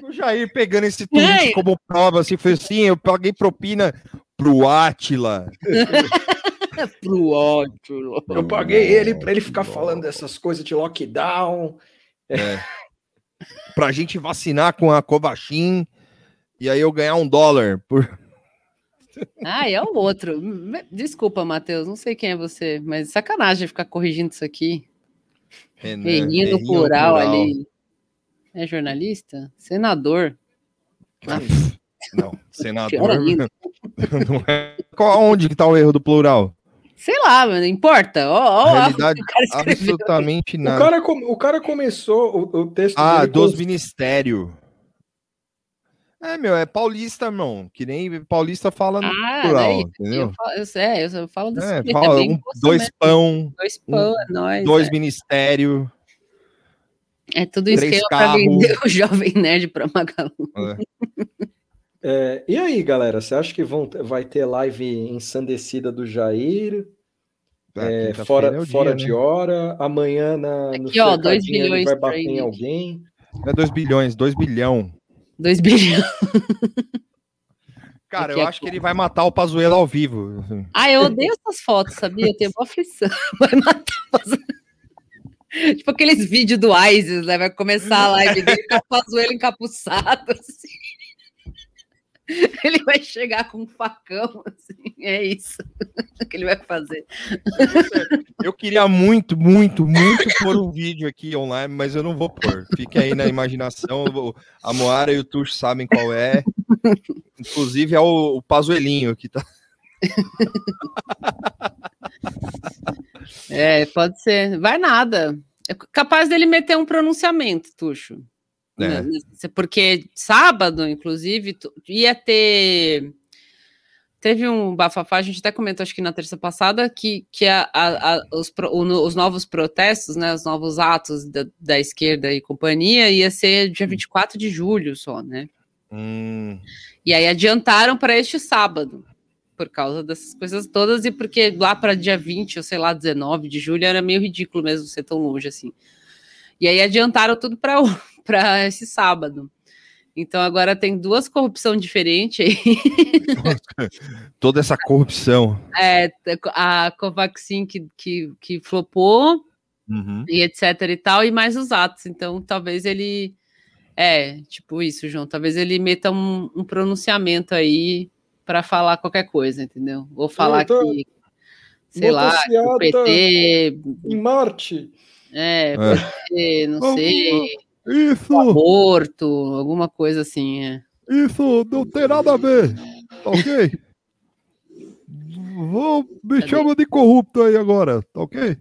O Jair pegando esse tweet É. como prova, assim, foi assim, eu paguei propina pro Atila. <laughs> Pro ótimo. Eu paguei ele para ele ficar falando dessas coisas de lockdown. É. pra gente vacinar com a Covaxin e aí eu ganhar um dólar por. <laughs> Ah, é o outro. Desculpa, Matheus, não sei quem é você, mas sacanagem ficar corrigindo isso aqui. Renan, Reininho no Reininho plural, plural. ali. É jornalista? Senador. Ah, Não, senador. <laughs> Não é. Qual, onde que tá o erro do plural? sei lá, mas não importa. Ó, ó, Realidade, o cara absolutamente O nada. cara, com- o cara começou o, o texto Ah, dos com- ministérios. É, meu, é paulista, irmão. Que nem paulista fala no Ah, plural, daí, entendeu? eu falo, eu, é, <laughs> eu falo desse É, fala um, dois pão, Dois pão, um- é nóis. dois é. ministérios. É tudo esquema pra carros. vender <laughs> o Jovem Nerd pra Magalu. É, e aí, galera, você acha que vão, vai ter live ensandecida do Jair? É, fora é o fora dia, de né? hora? Amanhã na, no Aqui, ó, dois cercadinho ele bilhões vai bater em alguém? Não é 2 bilhões, 2 bilhão. 2 bilhões. Cara, Aqui eu é acho que ele vai matar o Pazuello ao vivo. Ah, eu odeio essas fotos, sabia? Eu tenho uma aflição. <laughs> Vai matar os- <laughs> Tipo aqueles vídeos do ISIS, né? Vai começar a live dele com <laughs> o Pazuello encapuçado, assim. <laughs> Ele vai chegar com um facão, assim. É isso que ele vai fazer. Eu queria muito, muito, muito pôr um vídeo aqui online, mas eu não vou pôr. Fique aí na imaginação. A Moara e o Tuxo sabem qual é. Inclusive é o, o Pazuelinho que tá. É, pode ser. Vai nada. É capaz dele meter um pronunciamento, Tuxo. É. Né, Porque sábado, inclusive, ia ter. Teve um bafafá, a gente até comentou, acho que na terça passada, que, que a- a- a- os, os novos protestos, né, os novos atos da, da esquerda e companhia, ia ser dia 24 de julho só, né? Hum, E aí adiantaram para este sábado, por causa dessas coisas todas, e porque lá para dia 20, ou sei lá, 19 de julho, era meio ridículo mesmo ser tão longe assim. E aí adiantaram tudo para <laughs> esse sábado. Então agora tem duas corrupção diferentes aí. <laughs> Toda essa corrupção. É, a Covaxin que, que, que flopou Uhum. e etc e tal, e mais os atos. Então talvez ele. É, tipo isso, João. Talvez ele meta um, um pronunciamento aí para falar qualquer coisa, entendeu? Ou falar tô- que. Sei lá, que o PT. Em Marte. É, É. PT, não sei. Isso, Aborto, alguma coisa assim, é. isso não tem nada a ver. Tá ok? Vou, me Cadê? chama de corrupto aí agora, tá ok?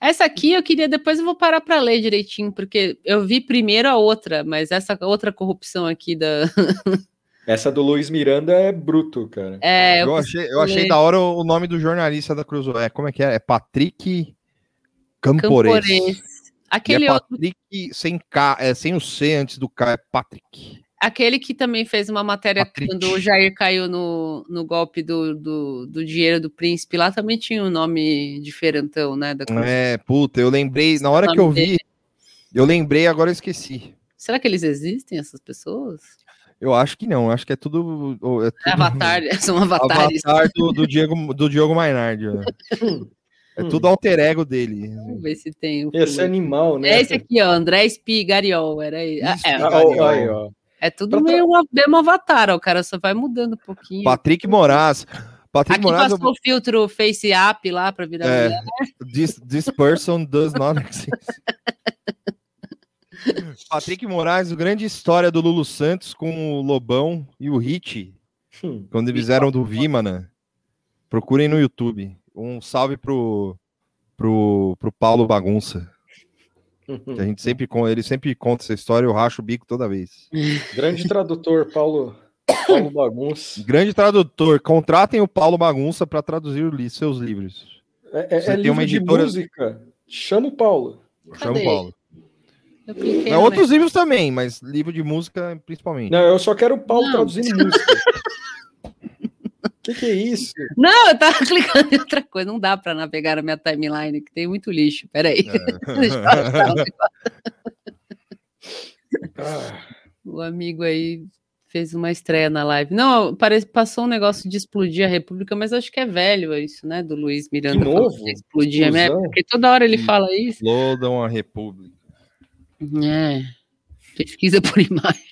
Essa aqui eu queria, depois eu vou parar para ler direitinho, porque eu vi primeiro a outra, mas essa outra corrupção aqui da. <laughs> Essa do Luiz Miranda é bruto, cara. É, Eu, eu achei, eu achei da hora o nome do jornalista da Cruz. É, como é que é? É Patrick Campores. Campores. E Aquele, é outro, Patrick sem K, é, sem o C antes do K, é Patrick. aquele que também fez uma matéria Patrick. quando o Jair caiu no, no golpe do, do, do dinheiro do príncipe, lá também tinha um nome diferentão, né? Da Cruz. É, puta, eu lembrei, na hora que eu vi, eu lembrei, agora eu esqueci. Será que eles existem, essas pessoas? Eu acho que não, acho que é tudo. É tudo Avatar, são <laughs> avatares. Avatar do, do Diego, do Diogo Mainardi. ó. <laughs> É tudo alter ego dele. Vamos ver se tem. o Esse animal, né? É esse aqui, ó, André Spigariol, era aí. Ah, é, Ah, ó, aí, ó. é tudo meio uma, mesmo avatar, ó, o cara só vai mudando um pouquinho. Patrick Moraes. Patrick Aqui Moraes, passou o filtro Face App lá para virar É, mulher. this, this person does not <laughs> exist. <laughs> Patrick Moraes, o grande história do Lulu Santos com o Lobão e o Hit, Hum. quando eles eram do Vimana. Procurem no YouTube. Um salve pro, pro, pro Paulo Bagunça. <laughs> Que a gente sempre ele sempre conta essa história, eu racho o bico toda vez. Grande tradutor, Paulo, Paulo Bagunça. Grande tradutor, contratem o Paulo Bagunça para traduzir o li- seus livros. É, é, Você é tem livro uma de editora- música. Chama o Paulo. Chama o Paulo. Cliquei É, no outros livros também, mas livro de música principalmente. Não, eu só quero o Paulo Não. traduzindo música. O <laughs> que, que é isso? Não, eu tava <laughs> clicando em outra coisa. Não dá para navegar na minha timeline, que tem muito lixo. Peraí. <laughs> Negócio. Ah, o amigo aí fez uma estreia na live. Não, parece, passou um negócio de explodir a República, mas acho que é velho isso, né? Do Luiz Miranda. De novo? Explodir a minha Explosão? porque toda hora ele fala isso. Explodam a República. É. Pesquisa por <laughs> imagem.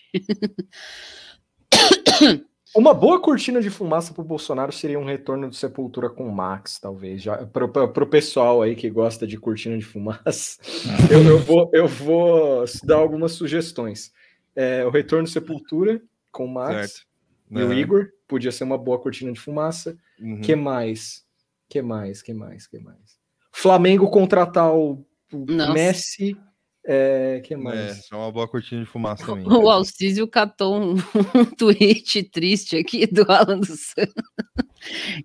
Uma boa cortina de fumaça pro Bolsonaro seria um retorno do Sepultura com o Max, talvez. Já, pro, pro, pro pessoal aí que gosta de cortina de fumaça, eu, eu vou, eu vou dar algumas sugestões. É, o retorno do Sepultura com o Max Certo. e o Aham. Igor podia ser uma boa cortina de fumaça. Uhum. Que mais? Que mais? Que mais? Que mais? Flamengo contratar o, o. Messi. É, que É, mais? é uma boa cortina de fumaça também. <laughs> O Alcísio catou um, <laughs> um tweet triste aqui do Alan dos Santos.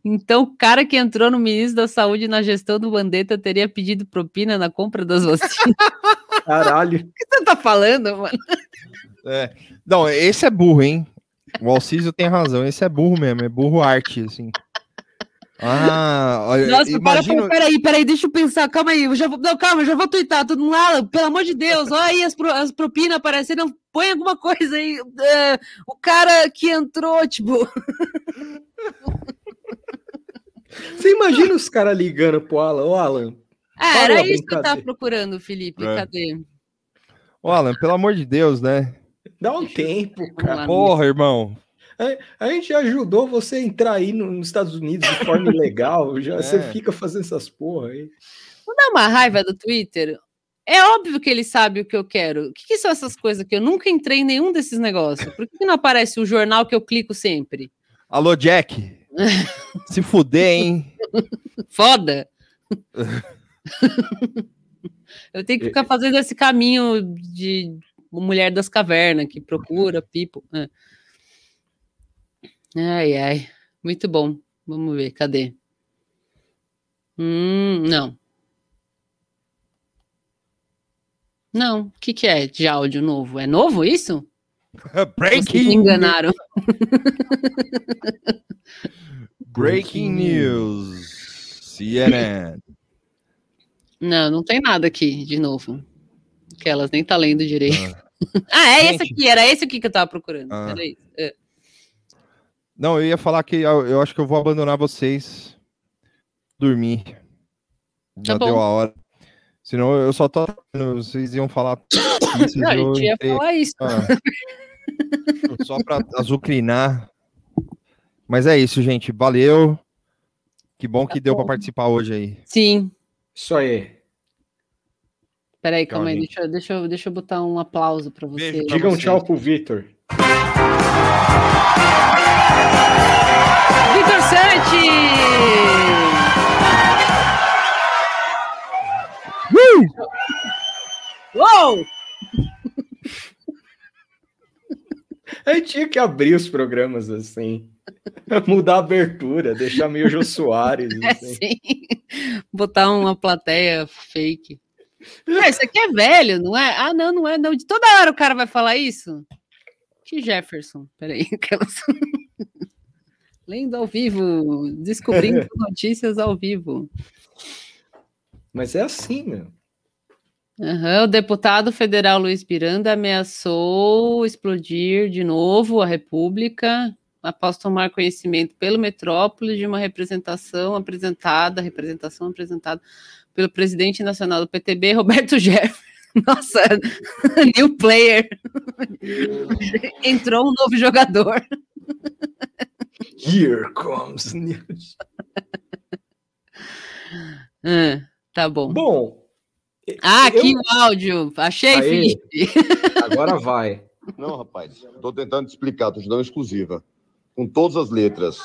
Então, o cara que entrou no ministro da Saúde na gestão do Bandeta teria pedido propina na compra das vacinas. <laughs> Caralho. O que você tá falando, mano? É. Não, esse é burro, hein? O Alcísio tem razão, esse é burro mesmo, é burro arte, assim. Ah, olha, Nossa, imagino... para, peraí, peraí, deixa eu pensar, calma aí, eu já vou, não, calma, eu já vou twittar, todo mundo, Alan, pelo amor de Deus, olha aí as, pro, as propinas aparecendo, põe alguma coisa aí, é, o cara que entrou, tipo, <laughs> Você imagina os caras ligando pro Alan? Ô, Alan, ah, era isso que eu tava procurando, Felipe, É. cadê? Ô, Alan, pelo amor de Deus, né? dá um tempo, cara. lá, Porra, irmão. A, a gente já ajudou você a entrar aí no- nos Estados Unidos de forma <laughs> ilegal. Já, Você É. fica fazendo essas porra aí. Não dá uma raiva do Twitter? É óbvio que ele sabe o que eu quero. O que, que são essas coisas que eu nunca entrei em nenhum desses negócios? Por que, que não aparece o jornal que eu clico sempre? Alô, Jack. <laughs> Se fuder, hein? Foda! <laughs> eu tenho que ficar fazendo esse caminho de mulher das cavernas que procura people. É. Ai, ai. Muito bom. Vamos ver, cadê? Hum, não. Não, o que, que é de áudio novo? É novo isso? <laughs> Vocês me Breaking, enganaram. breaking news. CNN. Não, não tem nada aqui de novo. Que elas nem tá lendo direito. Ah, <laughs> é esse aqui, era esse aqui que eu tava procurando. Ah. Era isso. É. Não, eu ia falar que eu, eu acho que eu vou abandonar vocês. Dormir. Já Tá bom. deu a hora. Senão eu só tô. Vocês iam falar. <coughs> isso, Não, eu gente ia entrei- falar isso. Ah. <laughs> Só pra azucrinar. Mas é isso, gente. Valeu. Que bom que deu pra participar hoje aí. Sim. Isso aí. Peraí, Tchau, calma aí. Deixa, eu- deixa, eu- deixa eu botar um aplauso pra você. Beijo pra Diga um vocês. tchau pro Vitor. <laughs> Vitor Santi! Uou! <laughs> Aí tinha que abrir os programas assim. Mudar a abertura, deixar meio Jô Soares. <laughs> É Assim. sim. Botar uma plateia fake. Ah, isso aqui é velho, não é? Ah, não, não é. Não. De toda hora o cara vai falar isso. Que Jefferson? Peraí. <laughs> aquelas- Lendo ao vivo, descobrindo <laughs> notícias ao vivo. Mas é assim, meu. Aham, o deputado federal Luiz Miranda ameaçou explodir de novo a República após tomar conhecimento pelo Metrópole de uma representação apresentada, representação apresentada pelo presidente nacional do PTB, Roberto <laughs> Jefferson. Nossa, <laughs> new player. Entrou um novo jogador. Here comes news. <laughs> Ah, tá bom. Bom, Ah, aqui eu- o áudio. Achei, Aê. Felipe. <laughs> agora vai. Não, rapaz, estou tentando te explicar, estou te dando exclusiva. Com todas as letras.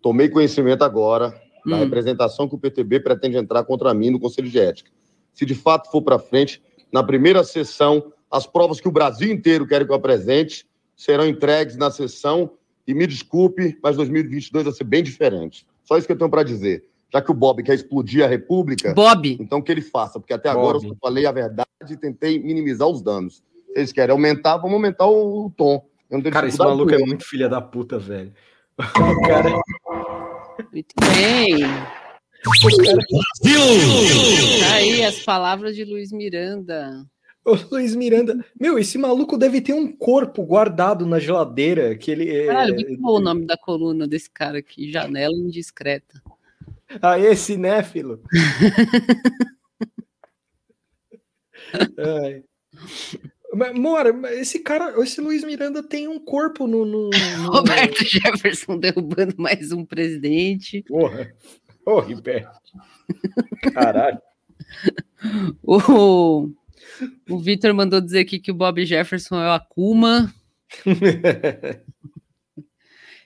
Tomei conhecimento agora da Hum. representação que o PTB pretende entrar contra mim no Conselho de Ética. Se de fato for para frente, na primeira sessão, as provas que o Brasil inteiro quer que eu apresente serão entregues na sessão. E me desculpe, mas 2022 vai ser bem diferente. Só isso que eu tenho para dizer. Já que o Bob quer explodir a República, Bob. então que ele faça, porque até agora Bob. eu só falei a verdade e tentei minimizar os danos. Se eles querem aumentar, vamos aumentar o, o tom. Eu Cara, esse maluco é muito filha da puta, velho. O cara, Muito bem. Tá aí as palavras de Luiz Miranda. Ô, Luiz Miranda, meu, esse maluco deve ter um corpo guardado na geladeira que ele é. Caralho, muito bom o nome da coluna desse cara aqui, Janela Indiscreta. Ah, esse cinéfilo. <laughs> Ai. Mas, Mora, esse cara, esse Luiz Miranda tem um corpo no. no, no- Roberto Jefferson derrubando mais um presidente. Porra. Ô, Ribeiro. Caralho. <laughs> O, o Vitor mandou dizer aqui que o Bob Jefferson é o Akuma. <laughs>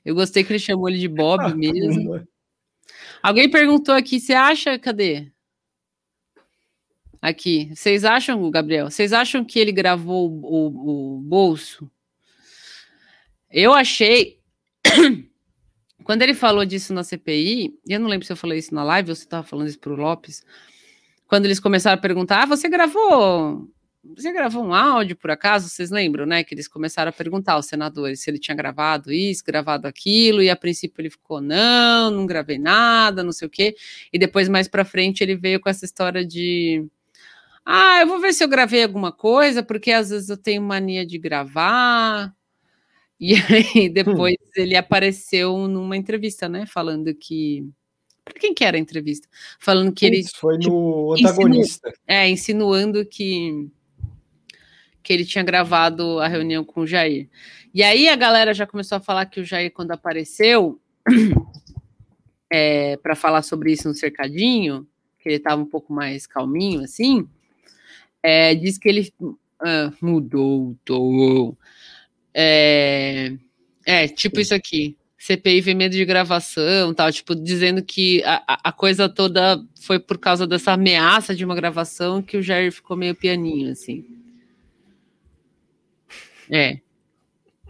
Eu gostei que ele chamou ele de Bob mesmo. Alguém perguntou aqui, você acha, cadê? Aqui, vocês acham, Gabriel, vocês acham que ele gravou o, o- o bolso? Eu achei, <coughs> quando ele falou disso na CPI, eu não lembro se eu falei isso na live ou se estava falando isso para o Lopes, quando eles começaram a perguntar, ah, você gravou, você gravou um áudio por acaso? Vocês lembram, né? Que eles começaram a perguntar aos senadores se ele tinha gravado isso, gravado aquilo, e a princípio ele ficou, não, não gravei nada, não sei o quê. E depois, mais para frente, ele veio com essa história de ah, eu vou ver se eu gravei alguma coisa, porque às vezes eu tenho mania de gravar. E aí <laughs> depois ele apareceu numa entrevista, né? Falando que. Pra quem que era a entrevista? Falando que ele. Putz, foi no tipo, antagonista. insinu- é, insinuando que. Que ele tinha gravado a reunião com o Jair. E aí a galera já começou a falar que o Jair, quando apareceu, <clears throat> é, para falar sobre isso no cercadinho, que ele estava um pouco mais calminho, assim, é, diz que ele ah, mudou, mudou. É, é, tipo isso aqui. CPI vem medo de gravação, tal, tipo, dizendo que a, a- coisa toda foi por causa dessa ameaça de uma gravação que o Jair ficou meio pianinho, assim. É.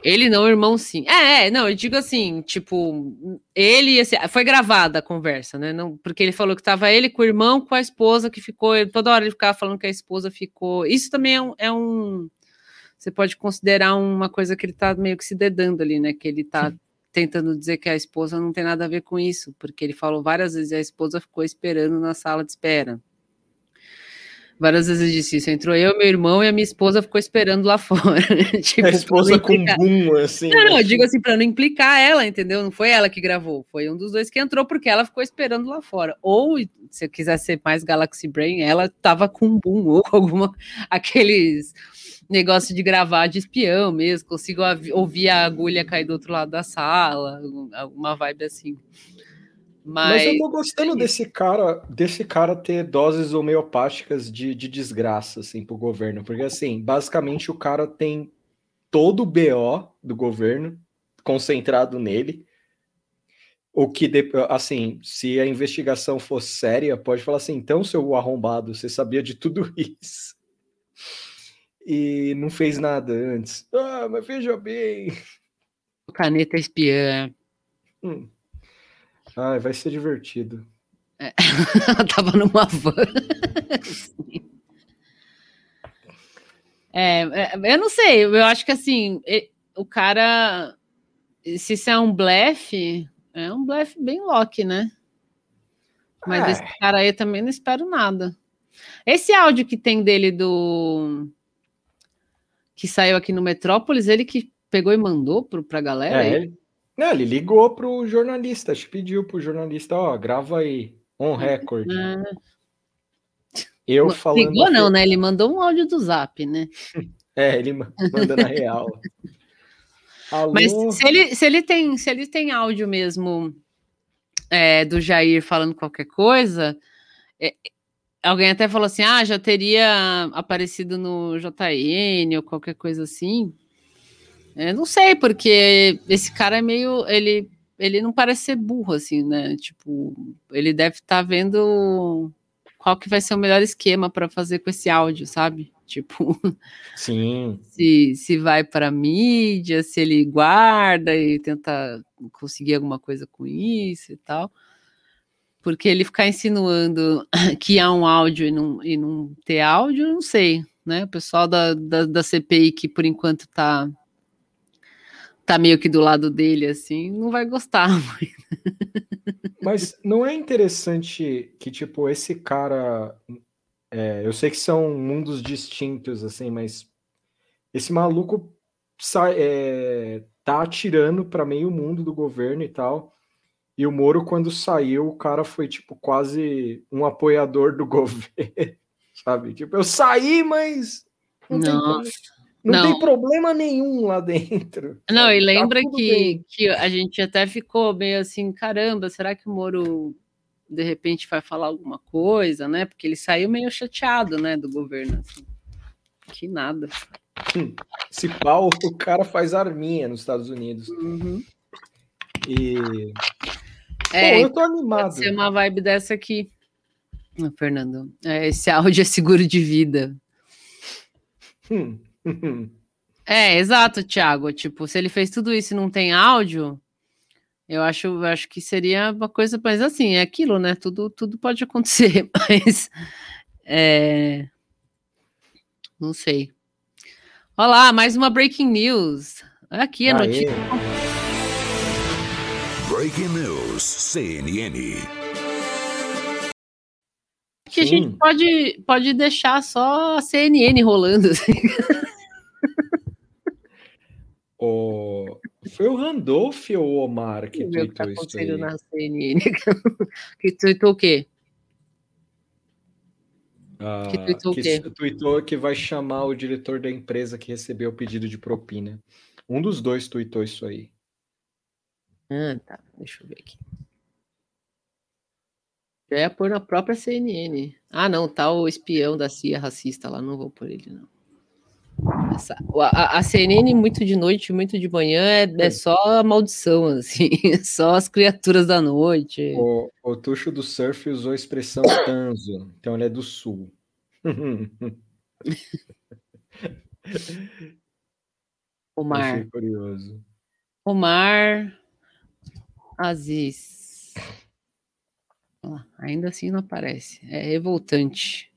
Ele não, o irmão sim. É, é, não, eu digo assim, tipo, ele, assim, foi gravada a conversa, né? Não, porque ele falou que tava ele com o irmão, com a esposa que ficou, toda hora ele ficava falando que a esposa ficou. Isso também é um, é um- você pode considerar uma coisa que ele tá meio que se dedando ali, né? Que ele tá tentando dizer que a esposa não tem nada a ver com isso, porque ele falou várias vezes e a esposa ficou esperando na sala de espera. Várias vezes ele disse isso. Entrou eu, meu irmão e a minha esposa ficou esperando lá <laughs> fora. <laughs> tipo, a esposa com boom, assim. Não, não, né? eu digo assim, pra não implicar ela, entendeu? Não foi ela que gravou, foi um dos dois que entrou, porque ela ficou esperando lá fora. Ou, se eu quiser ser mais Galaxy Brain, ela tava com um boom, ou com <laughs> alguma. aqueles negócio de gravar de espião mesmo, consigo ouvir a agulha cair do outro lado da sala, alguma vibe assim. Mas, Mas, eu tô gostando desse cara, desse cara ter doses homeopáticas de, de desgraça, assim, pro governo. Porque, assim, basicamente o cara tem todo o BO do governo concentrado nele. O que, assim, se a investigação for séria, pode falar assim, então, seu arrombado, você sabia de tudo <laughs> isso. E não fez nada antes. Ah, mas veja bem. caneta espiã. Hum. Ai, vai ser divertido. <laughs> Ela tava numa van. É, é, eu não sei, eu acho que assim, o cara, se isso é um blefe, é um blefe bem Loki, né? Mas É. desse cara aí eu também não espero nada. Esse áudio que tem dele do. que saiu aqui no Metrópolis, ele que pegou e mandou pro, pra galera. É, ele, não, ele ligou pro jornalista, pediu pro jornalista, ó, grava aí, on record. Ah. Eu falando. Ligou não, né? Ele mandou um áudio do zap, né? <laughs> É, ele ma- manda na real. <laughs> Alô? Mas se ele, se ele tem, se ele tem áudio mesmo é, do Jair falando qualquer coisa, é, alguém até falou assim: ah, já teria aparecido no JN ou qualquer coisa assim. É, não sei, porque esse cara é meio. Ele, ele não parece ser burro, assim, né? Tipo, ele deve estar vendo qual que vai ser o melhor esquema para fazer com esse áudio, sabe? Tipo. <laughs> Sim. se, se vai para mídia, se ele guarda e tenta conseguir alguma coisa com isso e tal. Porque ele ficar insinuando <coughs> que há um áudio e não, e não ter áudio, eu não sei, né? O pessoal da, da, da CPI que por enquanto tá, tá meio que do lado dele, assim, não vai gostar. <laughs> Mas não é interessante que, tipo, esse cara. é, eu sei que são mundos distintos, assim, mas esse maluco sai, é, tá atirando para meio mundo do governo e tal. E o Moro, quando saiu, o cara foi, tipo, quase um apoiador do <laughs> governo, sabe? Tipo, eu saí, mas não, tem, Nossa. Não Não. tem problema nenhum lá dentro. <laughs> Não, sabe? e Tá lembra tudo que, bem. que a gente até ficou meio assim, caramba, será que o Moro de repente vai falar alguma coisa, né? Porque ele saiu meio chateado, né, do governo. assim. Que nada. Hum, Se pau, o cara faz arminha nos Estados Unidos. Uhum. E. É, Pô, eu tô animado. Pode ser uma vibe dessa aqui. Fernando, é, esse áudio é seguro de vida. Hum, <laughs> É, exato, Thiago. Tipo, se ele fez tudo isso e não tem áudio, eu acho, eu acho que seria uma coisa, mas assim, é aquilo, né? Tudo, tudo pode acontecer, <laughs> mas é, não sei. Olha lá, mais uma breaking news. Aqui a Aê. notícia. Breaking News CNN. Que a gente pode, pode deixar só a CNN rolando. assim. <laughs> O... Foi o Randolph ou o Omar que que tá tweetou isso acontecendo aí? na CNN. <laughs> que tweetou o quê? Ah, Que tweetou o que quê? tweetou que vai chamar o diretor da empresa que recebeu o pedido de propina. Um dos dois tweetou isso aí. Ah, tá. Deixa eu ver aqui. Já ia pôr na própria CNN. Ah, não, tá o espião da CIA racista lá, não vou pôr ele, não. Essa- a, a CNN, muito de noite, muito de manhã, é, é só a maldição, assim, <laughs> só as criaturas da noite. O, o Tuxo do Surf usou a expressão <coughs> tanzo, então ele é do sul. <laughs> Omar. Achei curioso. Omar Aziz. Lá, ainda assim não aparece. É revoltante.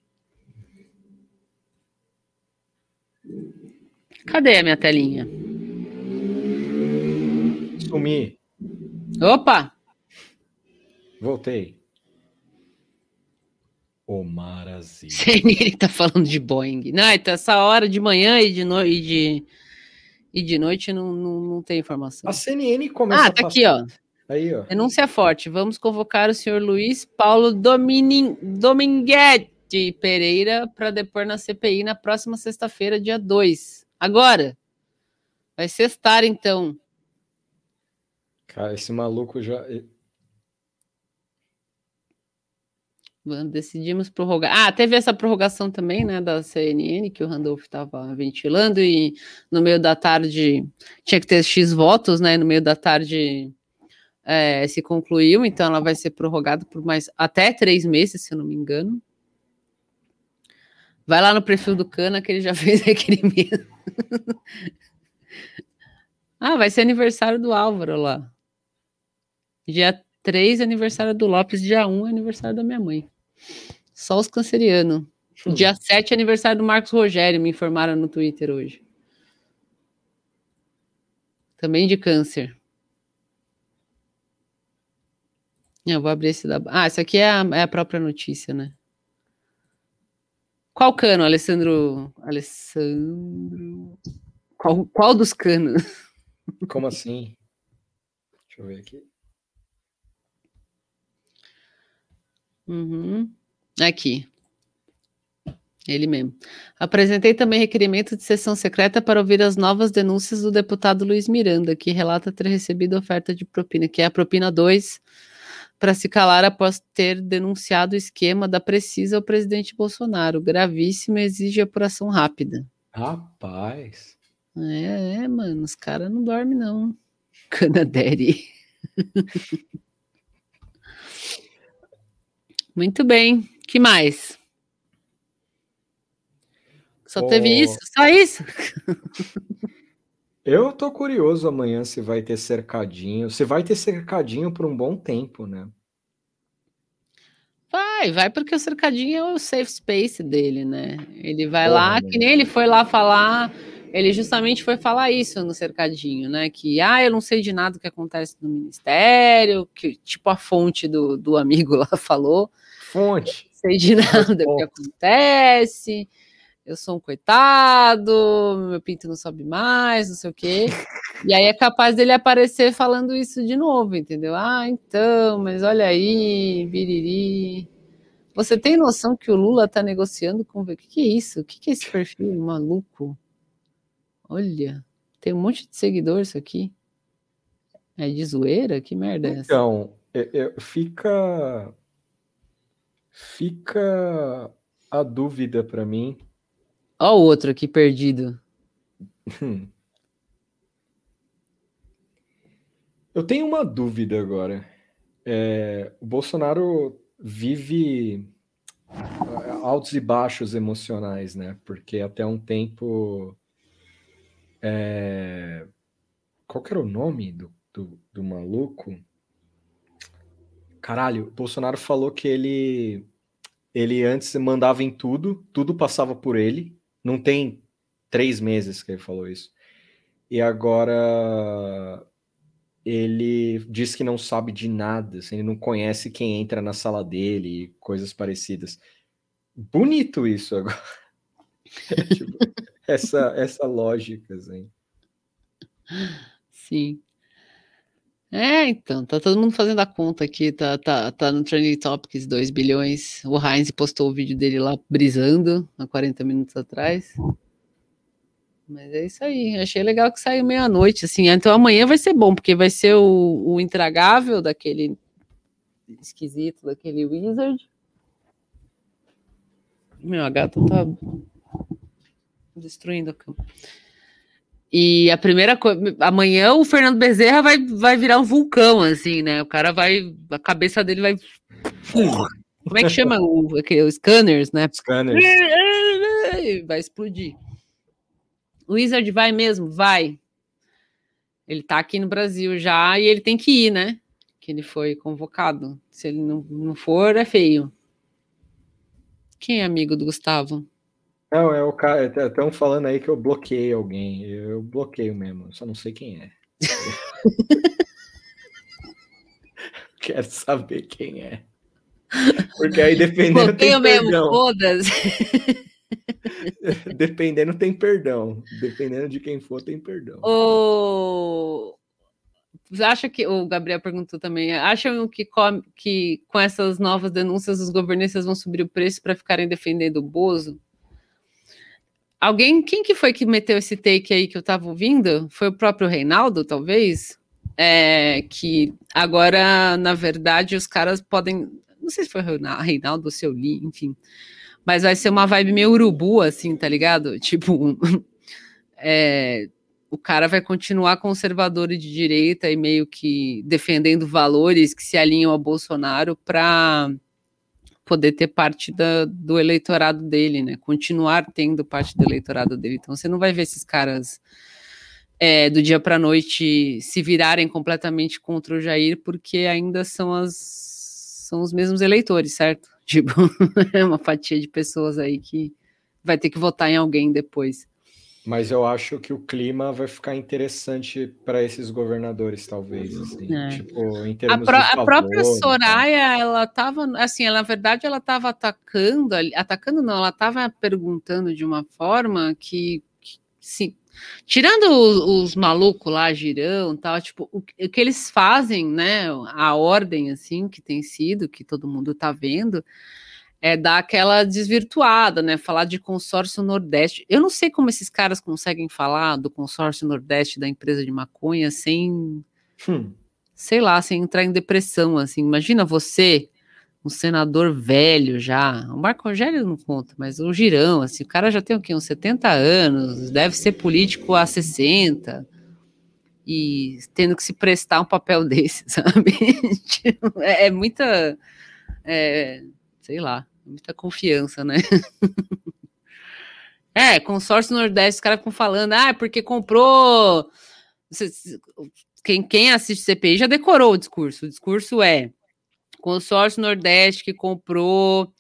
Cadê a minha telinha? Sumi, Opa! voltei. Omar Aziz. CNN tá falando de Boeing. Não, então essa hora de manhã e de, no... e de... E de noite não, não, não tem informação. A CNN começa Ah, tá aqui, ó. Aí, ó. Denúncia forte. Vamos convocar o senhor Luiz Paulo Dominin... Dominguete Pereira para depor na CPI na próxima sexta-feira, dia 2. Agora. Vai sextar, então. Cara, esse maluco já. Decidimos prorrogar. Ah, teve essa prorrogação também, né, da CNN, que o Randolph estava ventilando, e no meio da tarde tinha que ter X votos, né? No meio da tarde é, se concluiu, então ela vai ser prorrogada por mais até três meses, se eu não me engano. Vai lá no perfil do Cana que ele já <laughs> fez requerimento. ah, vai ser aniversário do Álvaro lá. Dia 3 aniversário do Lopes, dia 1 aniversário da minha mãe. Só os cancerianos. Hum. Dia 7 aniversário do Marcos Rogério, me informaram no Twitter hoje. Também de câncer. Eu vou abrir esse da. Ah, isso aqui é a, é a própria notícia, né? Qual cano, Alessandro? Alessandro. Qual, qual dos canos? <laughs> Como assim? Deixa eu ver aqui. Uhum. Aqui. Ele mesmo. Apresentei também requerimento de sessão secreta para ouvir as novas denúncias do deputado Luiz Miranda, que relata ter recebido oferta de propina, que é a propina 2, para se calar após ter denunciado o esquema da Precisa ao presidente Bolsonaro. Gravíssimo exige apuração rápida. Rapaz. É, é mano, os caras não dormem, não. <laughs> Canadere. <laughs> Muito bem. que mais? Só oh. teve isso? Só isso? <laughs> Eu tô curioso amanhã se vai ter cercadinho. Se vai ter cercadinho por um bom tempo, né? Vai, vai porque o cercadinho é o safe space dele, né? Ele vai Porra, lá, que nem ele foi lá falar, ele justamente foi falar isso no cercadinho, né? Que, ah, eu não sei de nada que acontece no ministério, que tipo a fonte do, do amigo <laughs> lá falou. Fonte. Não sei de nada que acontece eu sou um coitado, meu pinto não sobe mais, não sei o quê. E aí é capaz dele aparecer falando isso de novo, entendeu? Ah, então, mas olha aí, biriri. Você tem noção que o Lula tá negociando com. O que, que é isso? O que, que é esse perfil maluco? Olha, tem um monte de seguidor isso aqui. É de zoeira? Que merda é essa? Então, é, é, fica. Fica a dúvida para mim Ó o outro aqui perdido. Eu tenho uma dúvida agora. É, o Bolsonaro vive é, altos e baixos emocionais, né? Porque até um tempo. É... Qual era o nome do, do, do maluco? Caralho, o Bolsonaro falou que ele ele antes mandava em tudo, tudo passava por ele, não tem três meses que ele falou isso. E agora ele diz que não sabe de nada, assim, ele não conhece quem entra na sala dele, coisas parecidas. Bonito isso agora. <laughs> tipo, essa, essa lógica, assim. Sim. É, então, tá todo mundo fazendo a conta aqui, tá, tá, tá no Trending Topics 2 bilhões. O Heinz postou o vídeo dele lá brisando há 40 minutos atrás. Mas é isso aí, achei legal que saiu meia-noite, assim. Então amanhã vai ser bom, porque vai ser o, o intragável daquele esquisito, daquele wizard. Meu, a gata tá destruindo a cama. E a primeira coisa, amanhã o Fernando Bezerra vai, vai virar um vulcão, assim, né? O cara vai, a cabeça dele vai. Como é que chama o, os scanners, né? Scanners. <laughs> Vai explodir. O Wizard vai mesmo? Vai. Ele tá aqui no Brasil já e ele tem que ir, né? Que ele foi convocado. Se ele não, não for, é feio. Quem é amigo do Gustavo? Não, é o cara. Estão falando aí que eu bloqueei alguém. Eu bloqueio mesmo, só não sei quem é. <laughs> Quero saber quem é. Porque aí dependendo Bloqueio tem mesmo, perdão. foda-se. <laughs> Dependendo tem perdão. Dependendo de quem for, tem perdão. O... Você acha que o Gabriel perguntou também? Acham que com, que com essas novas denúncias os governistas vão subir o preço para ficarem defendendo o Bozo? Alguém, quem que foi que meteu esse take aí que eu estava ouvindo? Foi o próprio Reinaldo, talvez? É, que agora, na verdade, os caras podem. Não sei se foi Reinaldo ou se eu li, enfim. Mas vai ser uma vibe meio urubu, assim, tá ligado? <laughs> Tipo, é, o cara vai continuar conservador e de direita e meio que defendendo valores que se alinham ao Bolsonaro para poder ter parte da- do eleitorado dele, né? Continuar tendo parte do eleitorado dele. Então você não vai ver esses caras é, do dia para noite se virarem completamente contra o Jair, porque ainda são as são os mesmos eleitores, certo? <laughs> Tipo, <laughs> é uma fatia de pessoas aí que vai ter que votar em alguém depois. Mas eu acho que o clima vai ficar interessante para esses governadores, talvez. Assim. É. Tipo, em A, termos a favor, própria então. Soraya, ela estava, assim, ela, na verdade, ela estava atacando, atacando não, ela estava perguntando de uma forma que, que sim, tirando os, os malucos lá, girão, tal, tipo, o, que- o que eles fazem, né, a ordem, assim, que tem sido, que todo mundo tá vendo, é dar aquela desvirtuada, né? Falar de consórcio Nordeste. Eu não sei como esses caras conseguem falar do consórcio Nordeste da empresa de maconha sem, Hum. sei lá, sem entrar em depressão, assim. Imagina você, um senador velho já. O Marco Rogério não conta, mas o Girão, assim, o cara já tem o quê? Uns 70 anos, deve ser político há 60. E tendo que se prestar um papel <laughs> desse, sabe? <laughs> Tipo, é, é muita. é, sei lá, muita confiança, né? <laughs> É, consórcio Nordeste, os caras ficam falando, ah, porque comprou. Quem, quem assiste CPI já decorou o discurso. O discurso é consórcio Nordeste que comprou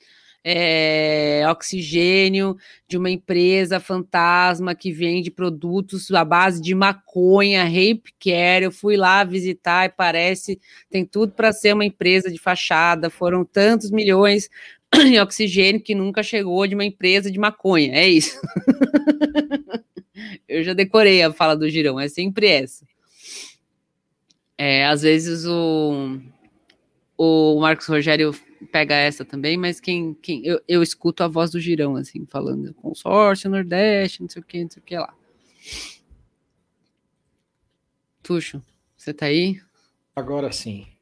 é, oxigênio de uma empresa fantasma que vende produtos à base de maconha, rape care. Eu fui lá visitar e parece tem tudo para ser uma empresa de fachada. Foram tantos milhões <coughs> em oxigênio que nunca chegou de uma empresa de maconha. É isso. <laughs> Eu já decorei a fala do Girão, é sempre essa. É, às vezes o, o Marcos Rogério pega essa também, mas quem, quem eu, eu escuto a voz do Girão, assim, falando consórcio, Nordeste, não sei o que, não sei o que lá. Tuxo, você tá aí? Agora sim.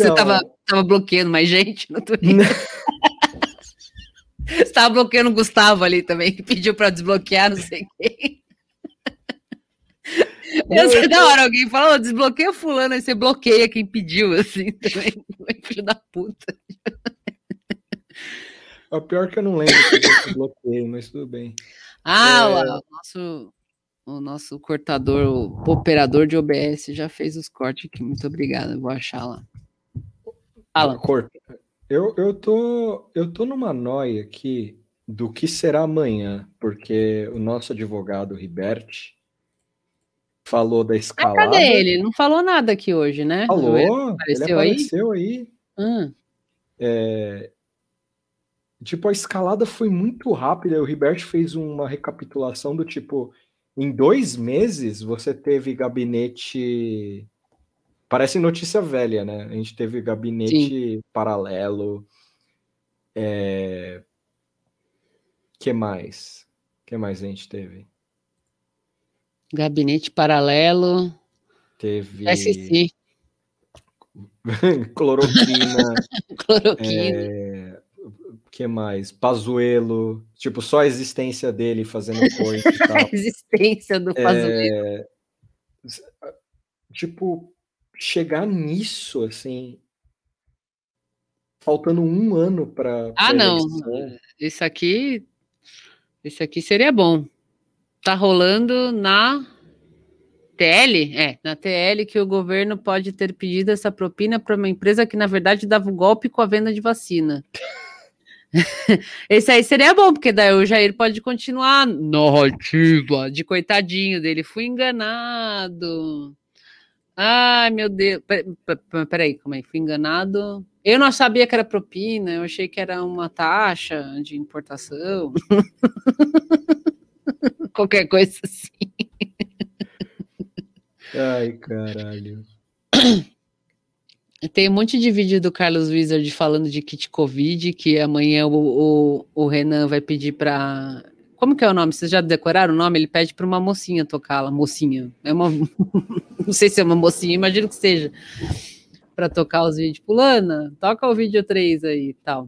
Você Então- tava, tava bloqueando mais gente no Twitter? <laughs> Você tava bloqueando o Gustavo ali também, que pediu pra desbloquear, não sei quem. <laughs> Eu sei da hora, alguém fala, "Ô, desbloqueia fulano, aí você bloqueia quem pediu, assim, <laughs> também. Filho da puta. O pior é que eu não lembro que eu bloqueei, mas tudo bem. Ah, É. o nosso, o nosso cortador, o operador de OBS já fez os cortes aqui. Muito obrigado, eu vou achar lá. Corta. Eu, eu, tô, eu tô numa noia aqui do que será amanhã, porque o nosso advogado Riberti falou da Ah, escalada. cadê ele? Não falou nada aqui hoje, né? Falou, Ele ele apareceu aí? apareceu aí. Hum. É, tipo, a escalada foi muito rápida. O Riberti fez uma recapitulação do tipo, em dois meses você teve gabinete. Parece notícia velha, né? A gente teve gabinete paralelo. É... que mais? que mais a gente teve? Gabinete paralelo. Teve SC. <laughs> cloroquina. <laughs> Cloroquina. É, que mais? Pazuelo, tipo, só a existência dele fazendo coisa. <laughs> A existência do Pazuello. É, tipo, chegar nisso, assim, faltando um ano para Ah, não. Isso aqui. Isso aqui seria bom. Tá rolando na TL? É, na TL que o governo pode ter pedido essa propina para uma empresa que, na verdade, dava um golpe com a venda de vacina. <laughs> Esse aí seria bom, porque daí o Jair pode continuar narrativa de coitadinho dele. Fui enganado. Ai, meu Deus. Peraí, calma aí. Fui enganado. Eu não sabia que era propina, eu achei que era uma taxa de importação. <laughs> Qualquer coisa assim. Ai, caralho. <coughs> Tem um monte de vídeo do Carlos Wizard falando de kit Covid, que amanhã o, o, o Renan vai pedir para. Como que é o nome? Vocês já decoraram o nome? Ele pede para uma mocinha tocá-la. Mocinha. É uma. <laughs> Não sei se é uma mocinha, imagino que seja. Para tocar os vídeos. Pulana, toca o vídeo 3 aí tal.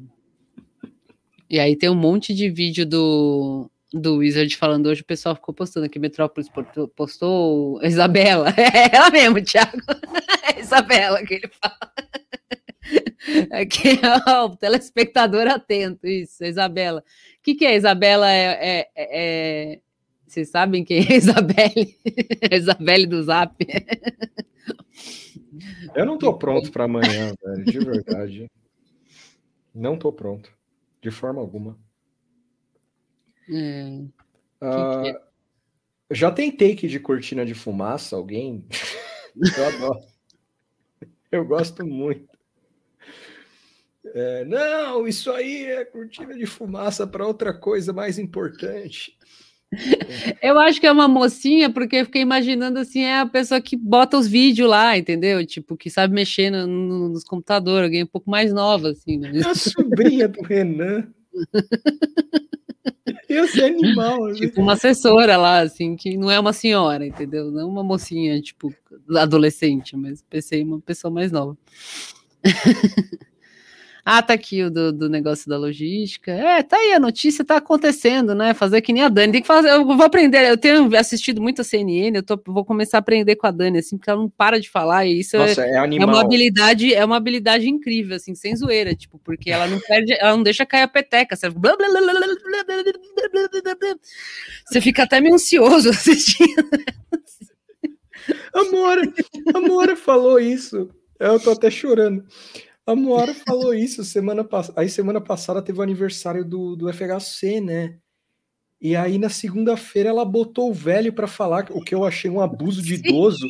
E aí tem um monte de vídeo do, do Wizard falando hoje, o pessoal ficou postando aqui, Metrópolis postou Isabela, <laughs> é ela mesmo, Thiago, <laughs> é Isabela que ele fala. Aqui, ó, o telespectador atento, isso, Isabela. O que, que é Isabela? É, é, é, Vocês sabem quem é <laughs> Isabelle? Isabelle do Zap. Eu não tô pronto para amanhã, velho, de verdade. Não tô pronto, de forma alguma. É. Ah, já tem take de cortina de fumaça, alguém? <laughs> Eu adoro. Eu gosto muito. É, não, isso aí é cortina de fumaça para outra coisa mais importante. <laughs> Eu acho que é uma mocinha, porque eu fiquei imaginando assim, é a pessoa que bota os vídeos lá, entendeu? Tipo, que sabe mexer no, no, nos computadores, alguém um pouco mais nova, assim. Né? A sobrinha do Renan. Eu ser animal. Assim. Tipo, uma assessora lá, assim, que não é uma senhora, entendeu? Não uma mocinha, tipo, adolescente, mas pensei uma pessoa mais nova. <laughs> ah, tá aqui o do, do, negócio da logística. É, tá aí, a notícia tá acontecendo, né? Fazer que nem a Dani. Tem que fazer, eu vou aprender. Eu tenho assistido muito a CNN, eu tô, vou começar a aprender com a Dani, assim, porque ela não para de falar, e isso Nossa, é, é, uma habilidade, é uma habilidade incrível, assim, sem zoeira, tipo, porque ela não perde, ela não deixa cair a peteca. Você, blá, blá, blá, você fica até meio ansioso assistindo. A Mora, a Mora falou isso. Eu tô até chorando. A Moara falou isso semana passada. Aí semana passada teve o aniversário do, do FHC, né? E aí na segunda-feira ela botou o velho para falar o que eu achei um abuso de idoso.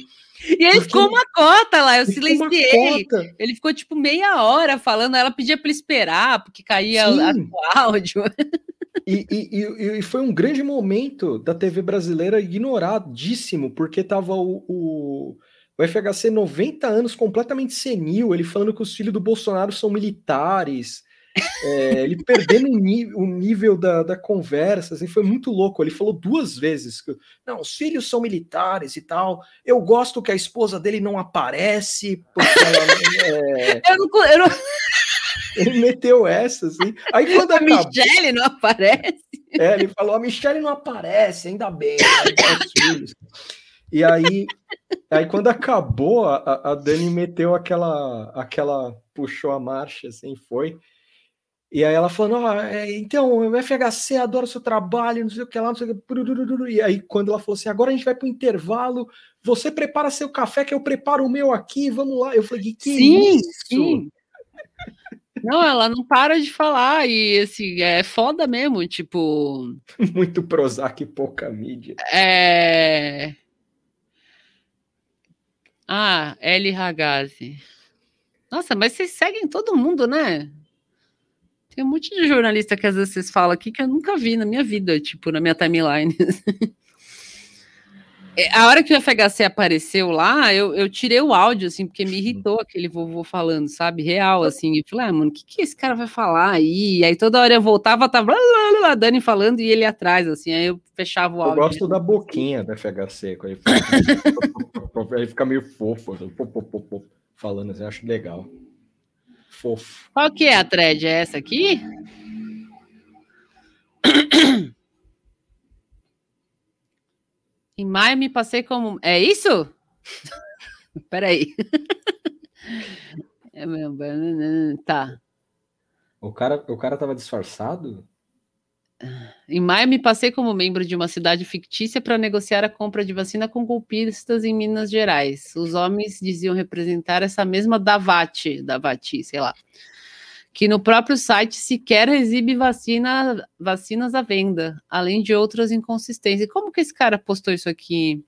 E ele ficou uma cota lá, eu silenciei ele. Ele ficou tipo meia hora falando, ela pedia para ele esperar, porque caía o áudio. E, e, e, foi um grande momento da TV brasileira ignoradíssimo, porque tava o, o o FHC 90 anos completamente senil, ele falando que os filhos do Bolsonaro são militares, é, <laughs> ele perdendo o, nível da, da conversa, assim, foi muito louco. Ele falou duas vezes que não, os filhos são militares e tal. Eu gosto que a esposa dele não aparece, porque ela, é... <laughs> eu não, eu não... <laughs> Ele meteu essa, assim. Aí quando a acabou... Michelle não aparece. É, ele falou: a Michelle não aparece, ainda bem. Né, e aí, aí quando acabou, a, a Dani meteu aquela, aquela, puxou a marcha, assim, foi. E aí ela falando, é, então, o FHC adora o seu trabalho, não sei o que lá, não sei o que. E aí, quando ela falou assim, agora a gente vai para o intervalo, você prepara seu café, que eu preparo o meu aqui, vamos lá. Eu falei, que sim, isso? Sim. Não, ela não para de falar, e assim, é foda mesmo, tipo. <laughs> Muito Prozac e pouca mídia. É. Ah, L. Ragazzi. Nossa, mas vocês seguem todo mundo, né? Tem um monte de jornalista que às vezes vocês falam aqui que eu nunca vi na minha vida, tipo, na minha timeline. <laughs> É, a hora que o FHC apareceu lá, eu, eu tirei o áudio, assim, porque me irritou aquele vovô falando, sabe? Real, assim. Eu falei, ah, mano, o que, que esse cara vai falar aí? E aí toda hora eu voltava, tava a Dani falando e ele atrás, assim. Aí eu fechava o áudio. Eu gosto da boquinha do FHC, quando ele fica, ele fica meio fofo, assim, falando assim, eu acho legal. Fofo. Qual que é a thread? É essa aqui? <coughs> Em maio me passei como. É isso? <laughs> Peraí. <laughs> É mesmo. Tá. O cara, o cara tava disfarçado? Em maio me passei como membro de uma cidade fictícia para negociar a compra de vacina com golpistas em Minas Gerais. Os homens diziam representar essa mesma Davati, Davati, sei lá que no próprio site sequer exibe vacina, vacinas à venda, além de outras inconsistências. Como que esse cara postou isso aqui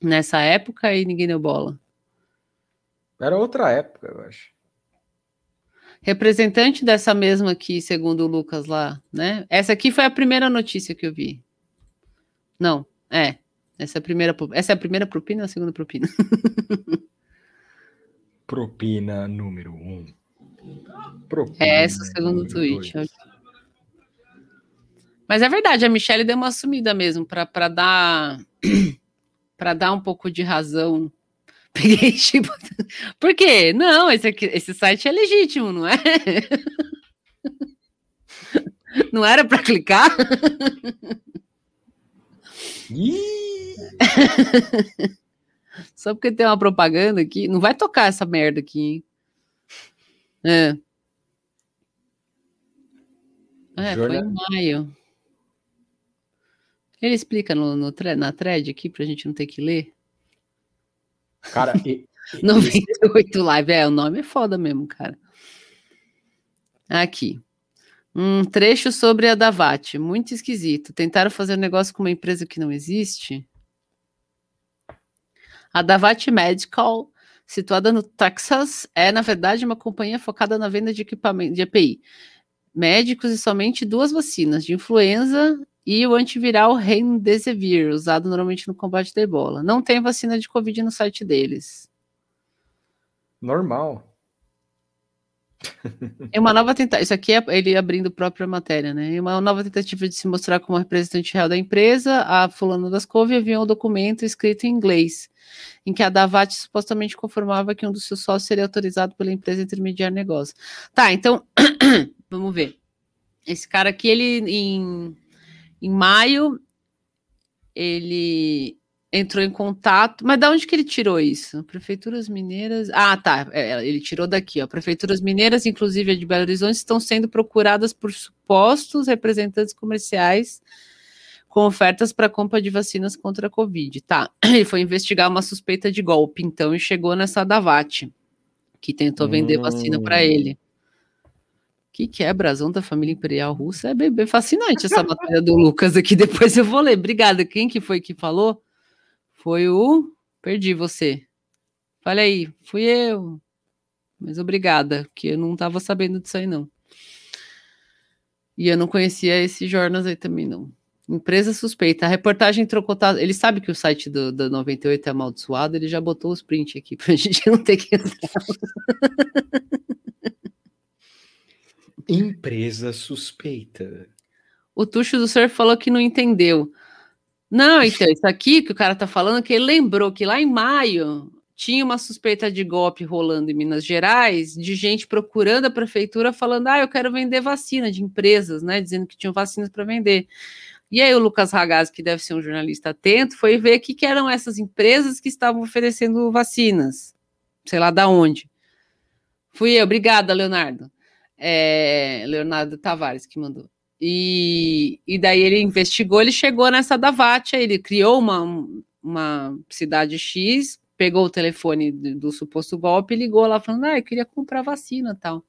nessa época e ninguém deu bola? Era outra época, eu acho. Representante dessa mesma aqui, segundo o Lucas lá, né? Essa aqui foi a primeira notícia que eu vi. Não, é. Essa é a primeira, essa é a primeira propina ou a segunda propina? <laughs> Propina número um. Propina é essa, segundo o tweet. Mas é verdade, a Michelle deu uma sumida mesmo para dar <clears throat> para dar um pouco de razão. <laughs> Peguei tipo, <laughs> por quê? Não, esse aqui, esse site é legítimo, não é? <laughs> Não era para clicar? Só porque tem uma propaganda aqui, não vai tocar essa merda aqui. Hein? É. É, foi em maio. Ele explica no, no, na thread aqui pra gente não ter que ler. Cara, <laughs> e, 98 live. É, o nome é foda mesmo, cara. Aqui. Um trecho sobre a Davat. Muito esquisito. Tentaram fazer um negócio com uma empresa que não existe. A Davat Medical, situada no Texas, é, na verdade, uma companhia focada na venda de equipamento de EPI. Médicos e somente duas vacinas, de influenza e o antiviral Remdesivir, usado normalmente no combate da ebola. Não tem vacina de Covid no site deles. Normal. É uma nova tentativa. Isso aqui é ele abrindo a própria matéria, né? É uma nova tentativa de se mostrar como representante real da empresa. A fulana das Cove enviou um documento escrito em inglês, em que a Davat supostamente conformava que um dos seus sócios seria autorizado pela empresa intermediar negócio. Tá, então <coughs> vamos ver. Esse cara aqui, ele em em maio, ele entrou em contato. Mas da onde que ele tirou isso? Prefeituras mineiras. Ah, tá. É, é, ele tirou daqui, ó. Prefeituras mineiras, inclusive a de Belo Horizonte, estão sendo procuradas por supostos representantes comerciais com ofertas para compra de vacinas contra a Covid. Tá. <clears throat> Ele foi investigar uma suspeita de golpe, então, e chegou nessa Davat, que tentou vender hum. vacina para ele. Que quebra-zão da família imperial russa. É bem, bem fascinante essa matéria do Lucas aqui. <laughs> Depois eu vou ler. Obrigada. Quem que foi que falou? Foi o. Perdi você. Olha aí, fui eu. Mas obrigada, que eu não estava sabendo disso aí, não. E eu não conhecia esses jornais aí também, não. Empresa suspeita. A reportagem trocou. Ele sabe que o site do, do 98 é amaldiçoado, ele já botou os prints aqui pra <laughs> gente não ter que entrar. Empresa suspeita. O Tuxo do Surf falou que não entendeu. Não, então, isso aqui que o cara tá falando, que ele lembrou que lá em maio tinha uma suspeita de golpe rolando em Minas Gerais, de gente procurando a prefeitura falando: ah, eu quero vender vacina de empresas, né? Dizendo que tinham vacinas para vender. E aí o Lucas Ragazzi, que deve ser um jornalista atento, foi ver que, que eram essas empresas que estavam oferecendo vacinas. Sei lá da onde. Fui eu, obrigada, Leonardo é, Leonardo Tavares que mandou. E, e daí ele investigou, ele chegou nessa da Vatia, ele criou uma, uma cidade X, pegou o telefone do, do suposto golpe e ligou lá falando, ah, eu queria comprar vacina tal.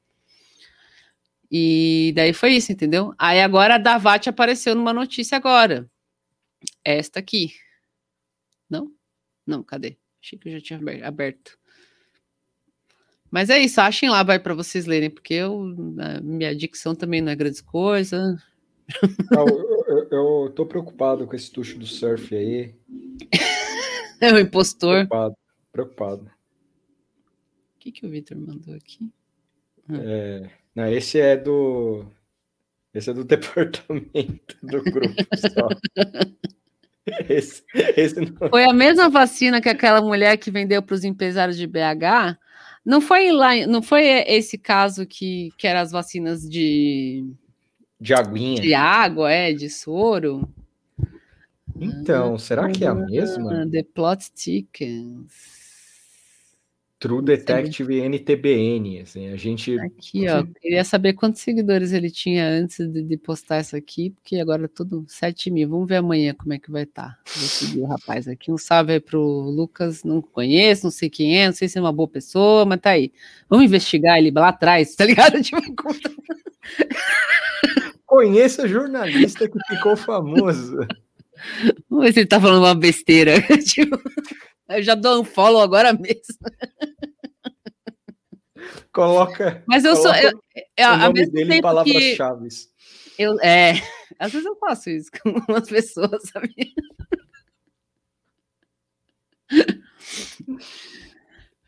E daí foi isso, entendeu? Aí agora a Davat apareceu numa notícia agora. Esta aqui. Não? Não, cadê? Achei que eu já tinha aberto. Mas é isso, achem lá, vai para vocês lerem, porque eu, minha dicção também não é grande coisa. <laughs> Não, eu, eu, eu, tô preocupado com esse tucho do surf aí. <laughs> é o impostor. Preocupado, preocupado. O que, que o Victor mandou aqui? Ah. É, não, esse é do. Esse é do <laughs> departamento do grupo. Esse, esse. Foi a mesma vacina que aquela mulher que vendeu para os empresários de BH não foi lá, não foi esse caso que, que eram as vacinas de de aguinha. De água, é, de soro. Então, ah, será que é a mesma? The Plot Thickens. True Detective NTBN, assim, a gente... Aqui, ó, queria saber quantos seguidores ele tinha antes de, de postar isso aqui, porque agora é tudo 7 mil, vamos ver amanhã como é que vai estar. Tá. Vou seguir o rapaz aqui, um salve aí pro Lucas, não conheço, não sei quem é, não sei se é uma boa pessoa, mas tá aí. Vamos investigar ele lá atrás, tá ligado? <laughs> Tipo, Conheça jornalista que ficou famoso. Vamos ver se ele tá falando uma besteira. <laughs> tipo... Eu já dou um follow agora mesmo. Coloca. Mas eu sou. Eu, eu, o nome dele palavras-chave. eu, é, às vezes eu faço isso com <laughs> umas pessoas, sabe?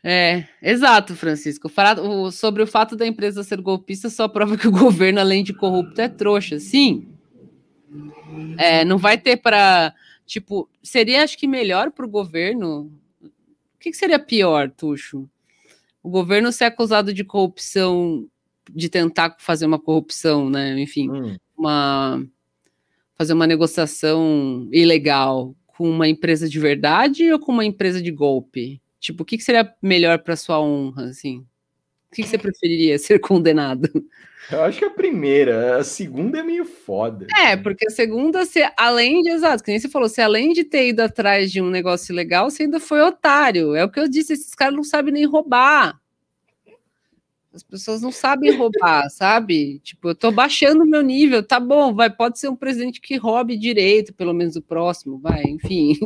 É, exato, Francisco. O- sobre o fato da empresa ser golpista só prova que o <laughs> governo, além de corrupto, é trouxa. Sim. É, não vai ter para. Tipo, seria acho que melhor para o governo. O que, que seria pior, Tuxo? O governo ser acusado de corrupção, de tentar fazer uma corrupção, né? Enfim, Hum. uma fazer uma negociação ilegal com uma empresa de verdade ou com uma empresa de golpe? Tipo, o que, que seria melhor para sua honra, assim? O que, que você preferiria <laughs> ser condenado? Eu acho que a primeira, a segunda é meio foda. É, porque a segunda, você, além de, exato, que nem você falou, você além de ter ido atrás de um negócio legal, você ainda foi otário. É o que eu disse, esses caras não sabem nem roubar. As pessoas não sabem roubar, <laughs> sabe? Tipo, eu tô baixando o meu nível, tá bom, vai, pode ser um presidente que roube direito, pelo menos o próximo, vai, enfim.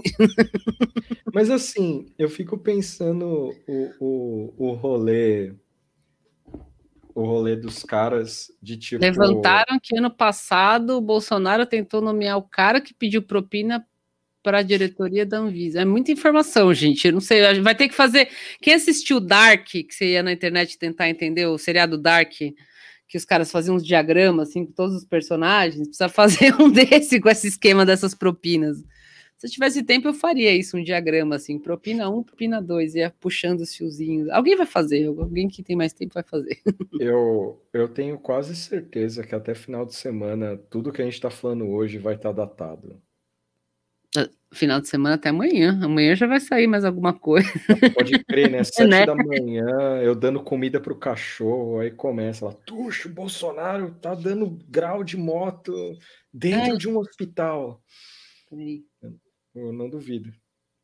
Mas assim, eu fico pensando o, o, o rolê. O rolê dos caras de tipo. Levantaram que ano passado o Bolsonaro tentou nomear o cara que pediu propina para a diretoria da Anvisa. É muita informação, gente. Eu não sei, vai ter que fazer. Quem assistiu Dark, que você ia na internet tentar entender o seriado Dark, que os caras faziam uns diagramas assim com todos os personagens, precisa <laughs> fazer um desse com esse esquema dessas propinas. Se eu tivesse tempo, eu faria isso, um diagrama assim, propina 1, propina 2, ia puxando os fiozinhos. Alguém vai fazer, alguém que tem mais tempo vai fazer. <laughs> Eu, eu tenho quase certeza que até final de semana, tudo que a gente tá falando hoje vai estar datado. Final de semana até amanhã. Amanhã já vai sair mais alguma coisa. <laughs> Pode crer, né? <laughs> Sete Né? da manhã, eu dando comida pro cachorro, aí começa lá, tuxo, Bolsonaro tá dando grau de moto dentro Ai. de um hospital. Peraí. Eu não duvido.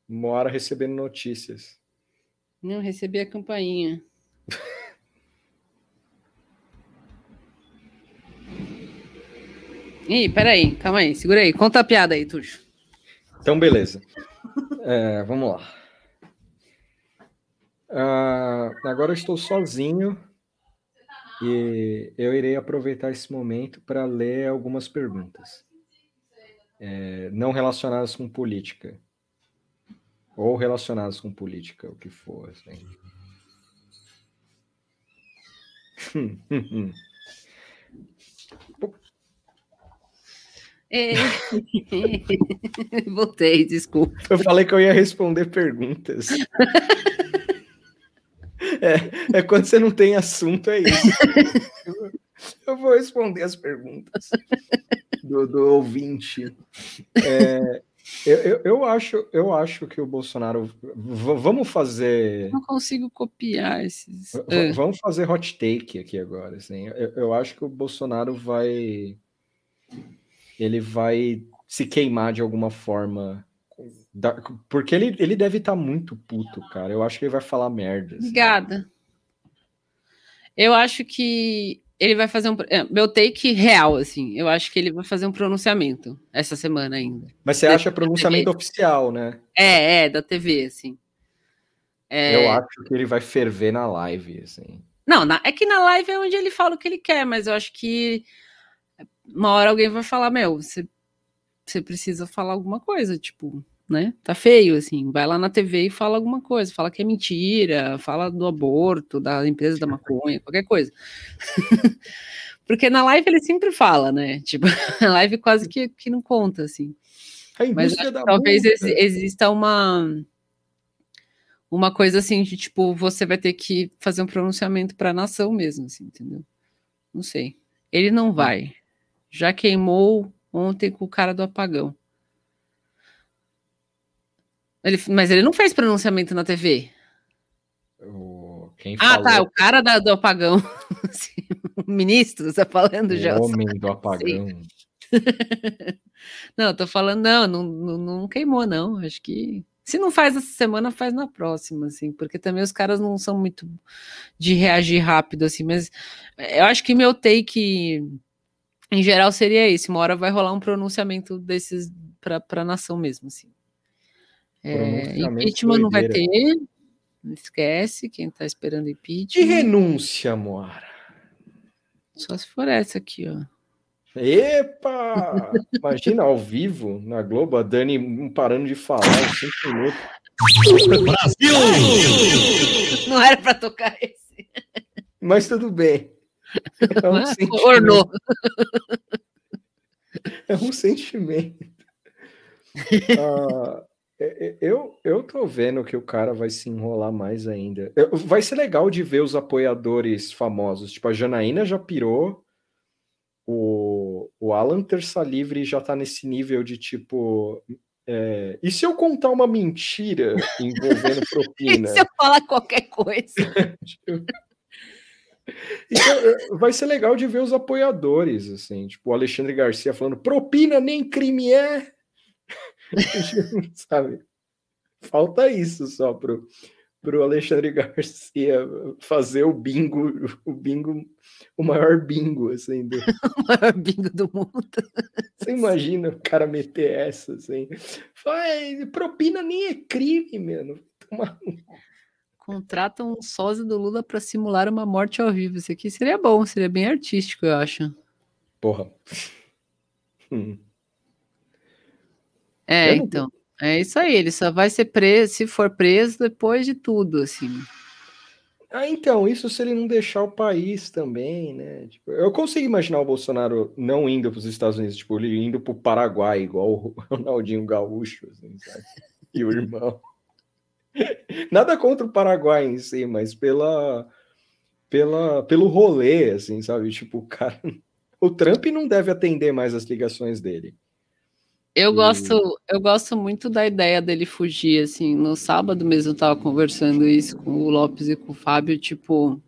Uma hora recebendo notícias. Não, recebi a campainha. <laughs> Ih, peraí, calma aí, segura aí. Conta a piada aí, Tuxo. Então, beleza. É, vamos lá. Ah, agora eu estou sozinho e eu irei aproveitar esse momento para ler algumas perguntas, É, não relacionadas com política ou relacionadas com política, o que for. Assim. <laughs> É. <laughs> Voltei, desculpa. Eu falei que eu ia responder perguntas. É, é quando você não tem assunto, é isso. Eu, eu vou responder as perguntas do, do ouvinte. É, eu, eu, eu acho, eu acho que o Bolsonaro. vamos fazer. Não consigo copiar esses. v- Ah, Vamos fazer hot take aqui agora. Assim. Eu, eu acho que o Bolsonaro vai. Ele vai se queimar de alguma forma. Da- porque ele, ele deve estar muito puto, cara. Eu acho que ele vai falar merda. assim. Obrigada. Eu acho que ele vai fazer um. é, Meu take real, assim. Eu acho que ele vai fazer um pronunciamento essa semana ainda. Mas você acha pronunciamento oficial, né? É, é, da TV, assim. É, Eu acho que ele vai ferver na live, assim. Não, na- é que na live é onde ele fala o que ele quer, mas eu acho que uma hora alguém vai falar, meu, você, você precisa falar alguma coisa, tipo, né? Tá feio, assim. Vai lá na TV e fala alguma coisa, fala que é mentira, fala do aborto, da empresa da maconha, qualquer coisa. <laughs> Porque na live ele sempre fala, né? Tipo, <laughs> a live quase que, que não conta, assim. A Mas talvez música. exista uma uma coisa assim de tipo você vai ter que fazer um pronunciamento para a nação mesmo, assim, entendeu? Não sei. Ele não vai. Já queimou ontem com o cara do apagão. Ele, mas ele não fez pronunciamento na TV. O- Quem Ah, falou tá. O cara da- do apagão. <laughs> O ministro, você tá falando o já. homem do apagão. <laughs> Não, tô falando, não, não, não, não queimou, não. Acho que se não faz essa semana, faz na próxima, assim, porque também os caras não são muito de reagir rápido, assim, mas eu acho que meu take em geral seria esse. Uma hora vai rolar um pronunciamento desses para a nação mesmo, assim. É, impeachment não vai ter, Não esquece quem tá esperando De impeachment. renúncia, Moara. Só se for essa aqui, ó. Epa! Imagina ao vivo na Globo, a Dani não parando de falar em cinco minutos. Não era pra tocar esse. Mas tudo bem. É um sentimento. Ornou. É um sentimento. Ah, eu, eu tô vendo que o cara vai se enrolar mais ainda. Vai ser legal de ver os apoiadores famosos. Tipo, a Janaína já pirou. O, o Alan Terça Livre já tá nesse nível de tipo. é, e se eu contar uma mentira envolvendo <laughs> E propina? se eu falar qualquer coisa? <laughs> Então, é, vai ser legal de ver os apoiadores, assim, tipo o Alexandre Garcia falando propina nem crime é, <laughs> sabe? Falta isso só pro, pro Alexandre Garcia fazer o bingo, o bingo, o maior bingo, assim, do... <laughs> o maior bingo do mundo. Você imagina o cara meter essa, assim, Vai, propina nem é crime, mano. Toma- Contrata um sósia do Lula pra simular uma morte ao vivo. Isso aqui seria bom, seria bem artístico, eu acho. Porra. Hum. É, então. É isso aí. Ele só vai ser preso, se for preso, depois de tudo, assim. Ah, então, isso se ele não deixar o país também, né? Tipo, eu consigo imaginar o Bolsonaro não indo para os Estados Unidos, tipo, ele indo para o Paraguai, igual o <laughs> Ronaldinho Gaúcho, assim, sabe? E o irmão. <laughs> Nada contra o Paraguai em si, mas pela, pela, pelo rolê, assim, sabe? Tipo, o cara. <laughs> O Trump não deve atender mais as ligações dele. Eu gosto, eu gosto muito da ideia dele fugir, assim. No sábado mesmo eu tava conversando isso com o Lopes e com o Fábio, tipo,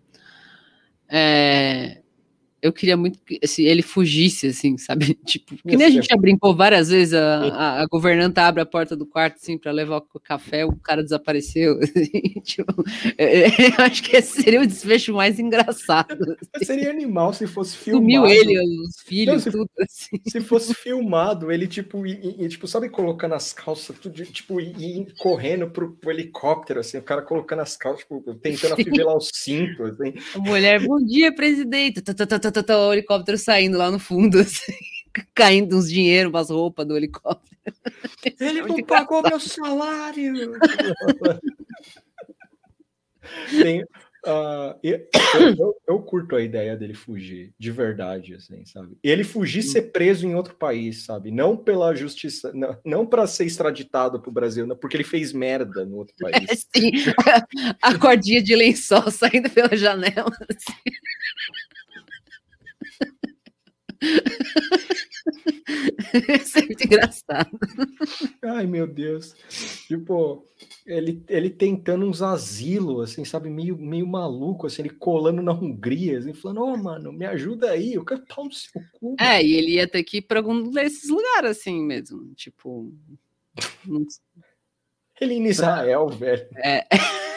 é, eu queria muito que assim, ele fugisse, assim, sabe? <laughs> Tipo, que nem a gente já brincou várias vezes, a, a, a governanta abre a porta do quarto, assim, para levar o café, o cara desapareceu. <laughs> assim, tipo, é, é, <laughs> eu acho que esse seria o desfecho mais engraçado. Seria animal se fosse filmado. Sumiu ele, os filhos, Não, se- tudo assim. Se fosse filmado, ele, tipo, e, e- tipo, sabe, colocando as calças, tudo, tipo, e, e correndo pro, pro helicóptero, assim, o cara colocando as calças, tipo, tentando Sim. afivelar os cintos, assim. A mulher, bom dia, presidente. Tá, tá, tá, tá, tá, tá, o helicóptero saindo lá no fundo, <laughs> assim, caindo uns dinheiro, umas roupas do helicóptero. <laughs> Ele não pagou meu salário! <laughs> Tem, e- eu, eu- eu curto a ideia dele fugir, de verdade, assim, sabe? Ele fugir ser preso em outro país, sabe? Não pela justiça, não, não para ser extraditado pro Brasil, não, porque ele fez merda no outro país. Sim, a cordinha de lençol saindo pela janela. assim. Isso <laughs> é muito engraçado. Ai, meu Deus. Tipo, ele, ele tentando uns asilos, assim, sabe? Meio, meio maluco, assim, ele colando na Hungria, assim, falando, ô, mano, me ajuda aí, eu quero pau no seu cu. É, e ele ia ter que ir para algum desses lugares assim mesmo. Tipo. não- <laughs> Ele em Israel, velho. É. <laughs>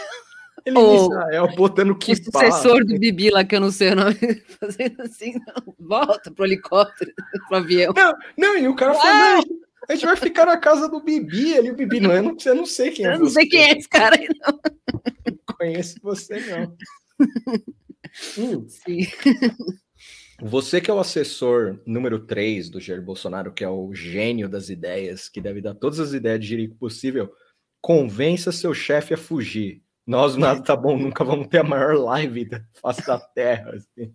Ele em O- Israel, botando O que sucessor do Bibi lá, que eu não sei o nome, <laughs> fazendo assim, não, volta pro helicóptero, <laughs> pro avião. Não, não, e o cara falou, não, a gente vai ficar na casa do Bibi ali, o Bibi, não, eu não, eu não sei quem é Eu não sei você. quem é esse cara aí, não. <laughs> Conheço você, não. Hum, Sim. Você que é o assessor número 3 do Jair Bolsonaro, que é o gênio das ideias, que deve dar todas as ideias de jirico possível, convença seu chefe a fugir. Nós, nada tá bom, nunca vamos ter a maior live da face da Terra. assim.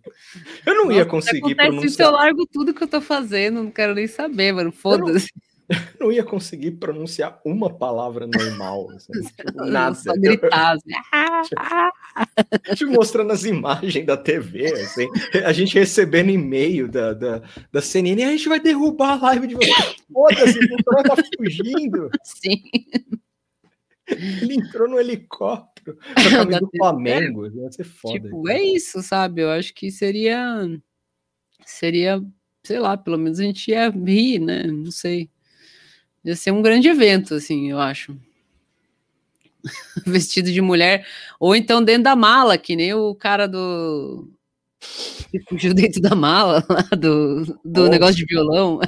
Eu não ia Nossa, conseguir acontece isso, eu pronunciar. largo tudo que eu tô fazendo, não quero nem saber, mano. Foda-se. <laughs> não ia conseguir pronunciar uma palavra normal. Assim, <laughs> tipo, nada. Só gritar. assim. <laughs> Te mostrando as imagens da TV, assim, a gente recebendo e-mail da, da, da CNN, a gente vai derrubar a live de vocês. Foda-se, o tá fugindo. Sim. Ele entrou no helicóptero a <laughs> camisa do Flamengo. Vai ser foda. Tipo, é isso, sabe? Eu acho que seria. Seria, sei lá, pelo menos a gente ia rir, né? Não sei. Ia ser um grande evento, assim, eu acho. <laughs> Vestido de mulher, ou então dentro da mala, que nem o cara do. Que fugiu dentro da mala <laughs> lá do, do negócio de violão.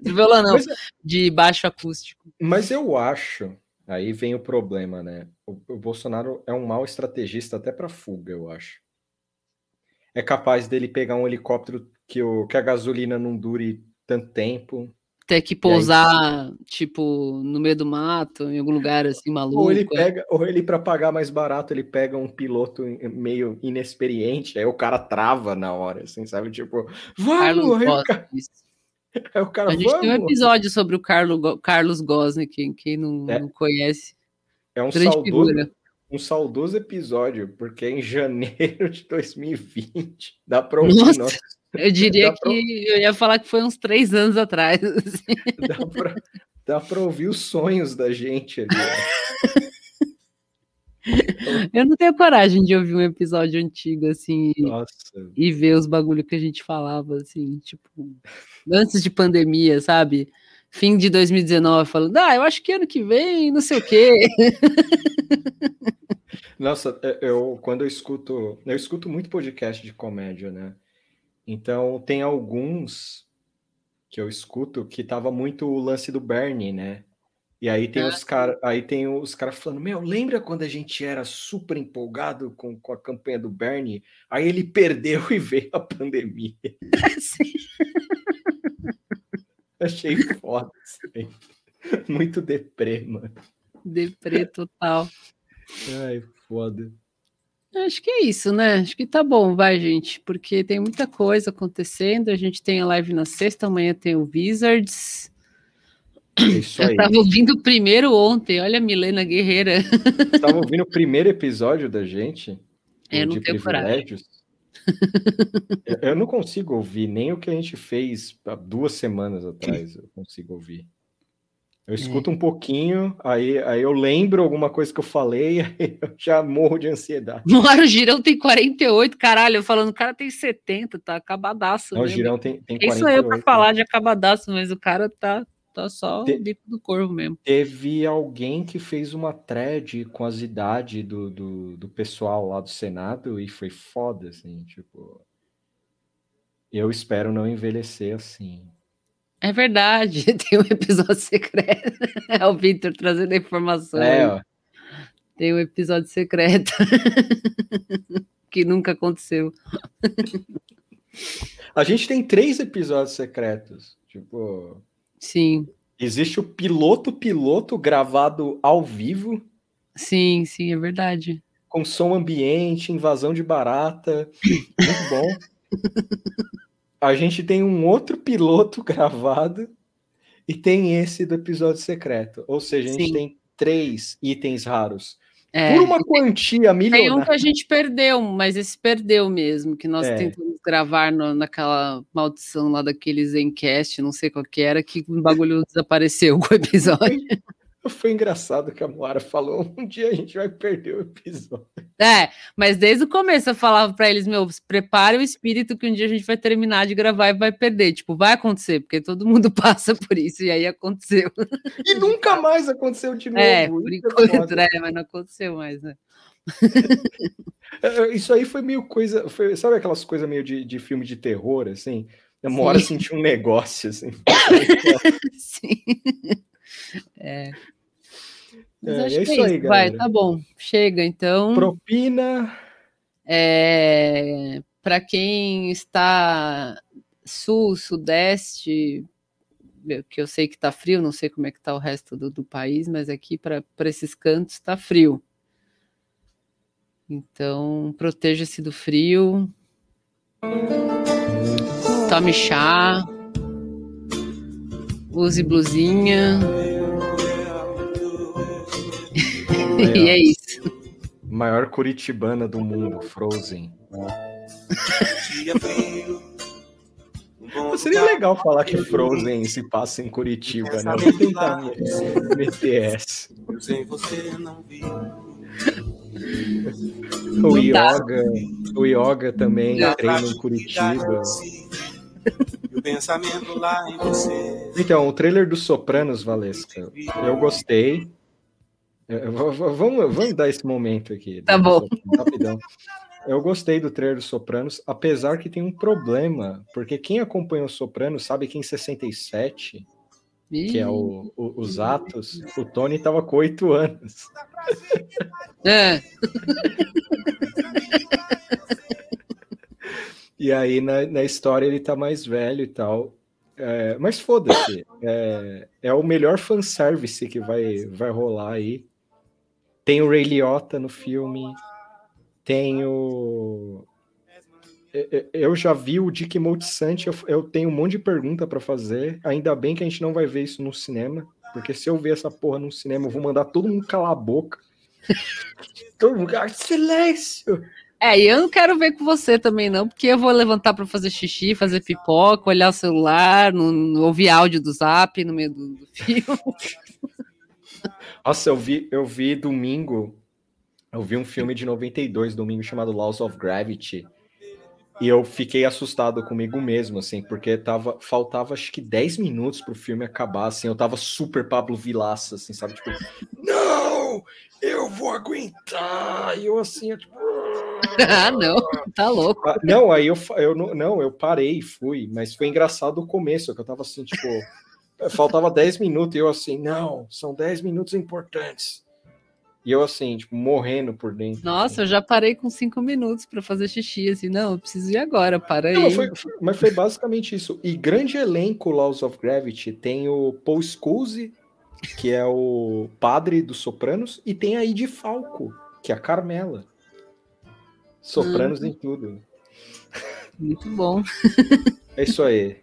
De violão, não, Mas- de baixo acústico. Mas eu acho, Aí vem o problema, né? O, o Bolsonaro é um mau estrategista até para fuga, eu acho. É capaz dele pegar um helicóptero que, o, que a gasolina não dure tanto tempo. Ter que pousar, aí, tipo, no meio do mato, em algum lugar assim maluco. Ou ele pega, ou ele, para pagar mais barato, ele pega um piloto meio inexperiente, aí o cara trava na hora, assim, sabe? Tipo, vamos! Aí o cara, <laughs> aí o cara, a gente vamos. tem um episódio sobre o Carlo, Carlos Gosni, quem, quem não, é. não conhece. É um saudoso, um saudoso episódio, porque é em janeiro de 2020. Dá para ouvir Nossa. Nosso eu diria que eu ia falar que foi uns três anos atrás. <laughs> Assim. Dá, pra ouvir os sonhos da gente ali. <laughs> <laughs> eu não tenho coragem de ouvir um episódio antigo assim Nossa. e ver os bagulho que a gente falava assim, tipo, antes de pandemia, sabe? Fim de 2019, falando, ah, eu acho que ano que vem, não sei o quê. <laughs> Nossa, eu quando eu escuto, eu escuto muito podcast de comédia, né? Então, tem alguns que eu escuto que tava muito o lance do Bernie, né? E aí tem ah, os caras, aí tem os caras falando: "Meu, lembra quando a gente era super empolgado com, com a campanha do Bernie? Aí ele perdeu <laughs> e veio a pandemia". <laughs> Sim. Achei foda assim. <laughs> Muito deprê, mano. Deprê total. Ai, foda. Acho que é isso, né? Acho que tá bom, vai, gente, porque tem muita coisa acontecendo. A gente tem a live na sexta, amanhã tem o Wizards. É <clears throat> isso aí. Eu tava ouvindo o primeiro ontem, olha a Milena Guerreira. Tava <laughs> ouvindo o primeiro episódio da gente. É, eu não tenho privilégios. <laughs> eu não consigo ouvir nem o que a gente fez há duas semanas atrás. Eu consigo ouvir. Eu é. escuto é. um pouquinho, aí, aí eu lembro alguma coisa que eu falei, <laughs> aí eu já morro de ansiedade. Mano, o Girão tem 48, caralho, eu falando, o cara tem 70, tá acabadaço. Não, o Girão tem, tem 48. Quem sou eu pra falar de acabadaço, mas o cara tá, tá só Te, bico do corvo mesmo. Teve alguém que fez uma thread com as idades do, do, do pessoal lá do Senado e foi foda, assim, tipo... Eu espero não envelhecer assim. É verdade, <laughs> tem um episódio secreto. <laughs> É o Victor trazendo a informação. É, ó. Tem um episódio secreto <laughs> que nunca aconteceu. A gente tem três episódios secretos. Tipo. Sim. Existe o piloto piloto gravado ao vivo. Sim, sim, é verdade. Com som ambiente, invasão de barata. Muito bom a gente tem um outro piloto <laughs> gravado e tem esse do episódio secreto. Ou seja, a gente Sim. tem três itens raros. É, por uma quantia milionária. Tem um que a gente perdeu, mas esse perdeu mesmo, que nós é. tentamos gravar no, naquela maldição lá daqueles Zencast, não sei qual que era, que o bagulho desapareceu com o episódio. Foi engraçado que a Moara falou: <laughs> um dia a gente vai perder o episódio. É, mas desde o começo eu falava para eles: meu, prepare o espírito que um dia a gente vai terminar de gravar e vai perder. Tipo, vai acontecer, porque todo mundo <laughs> passa por isso, e aí aconteceu. E nunca mais aconteceu de é, novo. É, por enquanto, é, mas não aconteceu mais, né? <laughs> É, isso aí foi meio coisa. Foi, sabe aquelas coisas meio de, de filme de terror, assim? Uma hora senti um negócio, assim. Sim. É. Mas é, acho é que é isso. Vai, tá bom. Chega, então. Propina. É, Para quem está sul, sudeste, que eu sei que está frio, não sei como é que está o resto do, do país, mas aqui para esses cantos está frio. Então, proteja-se do frio. Tome chá. Use blusinha. E é isso. Maior curitibana do mundo, Frozen. Seria legal falar que Frozen se passa em Curitiba, né? Vou tentar meter essa. O Yoga, o Yoga também treina em Curitiba. Então, o trailer do Sopranos, Valesca, eu gostei. É, vamos, vamos dar esse momento aqui. Tá bom. Rapidão. Eu gostei do trailer dos Sopranos, apesar que tem um problema, porque quem acompanha o Sopranos sabe que em 67 que é o, o- os Atos, o Tony tava com oito anos. É. <laughs> E aí na, na história ele tá mais velho e tal. É, mas foda-se. É, é o melhor fanservice que vai, vai rolar aí. Tem o Ray Liotta no filme. Tem o. Eu já vi o Dick Moltisanti, eu, eu tenho um monte de pergunta pra fazer. Ainda bem que a gente não vai ver isso no cinema. Porque se eu ver essa porra no cinema, eu vou mandar todo mundo calar a boca. <laughs> todo mundo. "Ah, Silêncio! É, e eu não quero ver com você também, não, porque eu vou levantar pra fazer xixi, fazer pipoca, olhar o celular, não, não ouvir áudio do zap no meio do, do filme. <laughs> Nossa, eu vi, eu vi domingo. Eu vi um filme de 92, domingo, chamado Laws of Gravity. E eu fiquei assustado comigo mesmo, assim, porque tava, faltava acho que 10 minutos pro filme acabar, assim. Eu tava super Pablo Vilaça, assim, sabe? Tipo, não! Eu vou aguentar! E eu assim, eu, tipo. ah, <laughs> não, tá louco. Ah, Não, aí eu, eu não, não, eu parei e fui, mas foi engraçado o começo, que eu tava assim, tipo, faltava 10 minutos e eu assim, não, são 10 minutos importantes. E eu assim, tipo, morrendo por dentro. Nossa, eu já parei com cinco minutos pra fazer xixi, assim, não, eu preciso ir agora, para aí. Não, foi- foi- mas foi basicamente isso. E grande elenco Laws of Gravity tem o Paul Scusi, que é o padre dos Sopranos, e tem a Id Falco, que é a Carmela. Sopranos Hum. em tudo. Muito bom. É isso aí.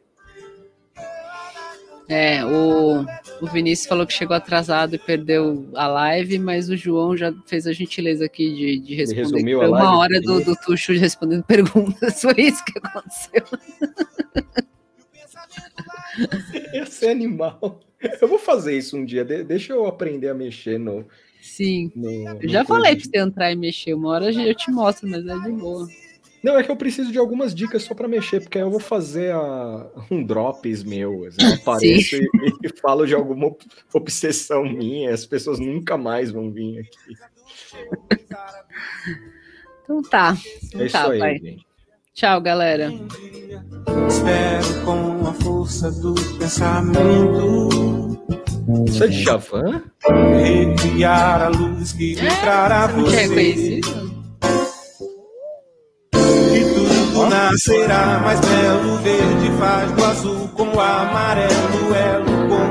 É, o, o Vinícius falou que chegou atrasado e perdeu a live, mas o João já fez a gentileza aqui de, de responder. que resumiu Foi a uma live hora do do, do Tuxo respondendo <laughs> perguntas, foi isso que aconteceu. <laughs> Esse é animal. Eu vou fazer isso um dia. de- deixa eu aprender a mexer no. Sim. no- Eu no já coisa falei pra você entrar e mexer, uma hora eu te mostro, mas é de boa. Não, é que eu preciso de algumas dicas só para mexer, porque aí eu vou fazer a- um drops meu. assim, Eu <laughs> apareço e, e falo de alguma ob- obsessão minha, as pessoas nunca mais vão vir aqui. Então tá. Então É isso tá, aí, pai. gente. Tchau, galera. Espero com a força do pensamento. Isso é de Javan? Recriar a luz que me trará Já você. reconhecido? E nascerá mais belo. Verde faz do azul com o amarelo. É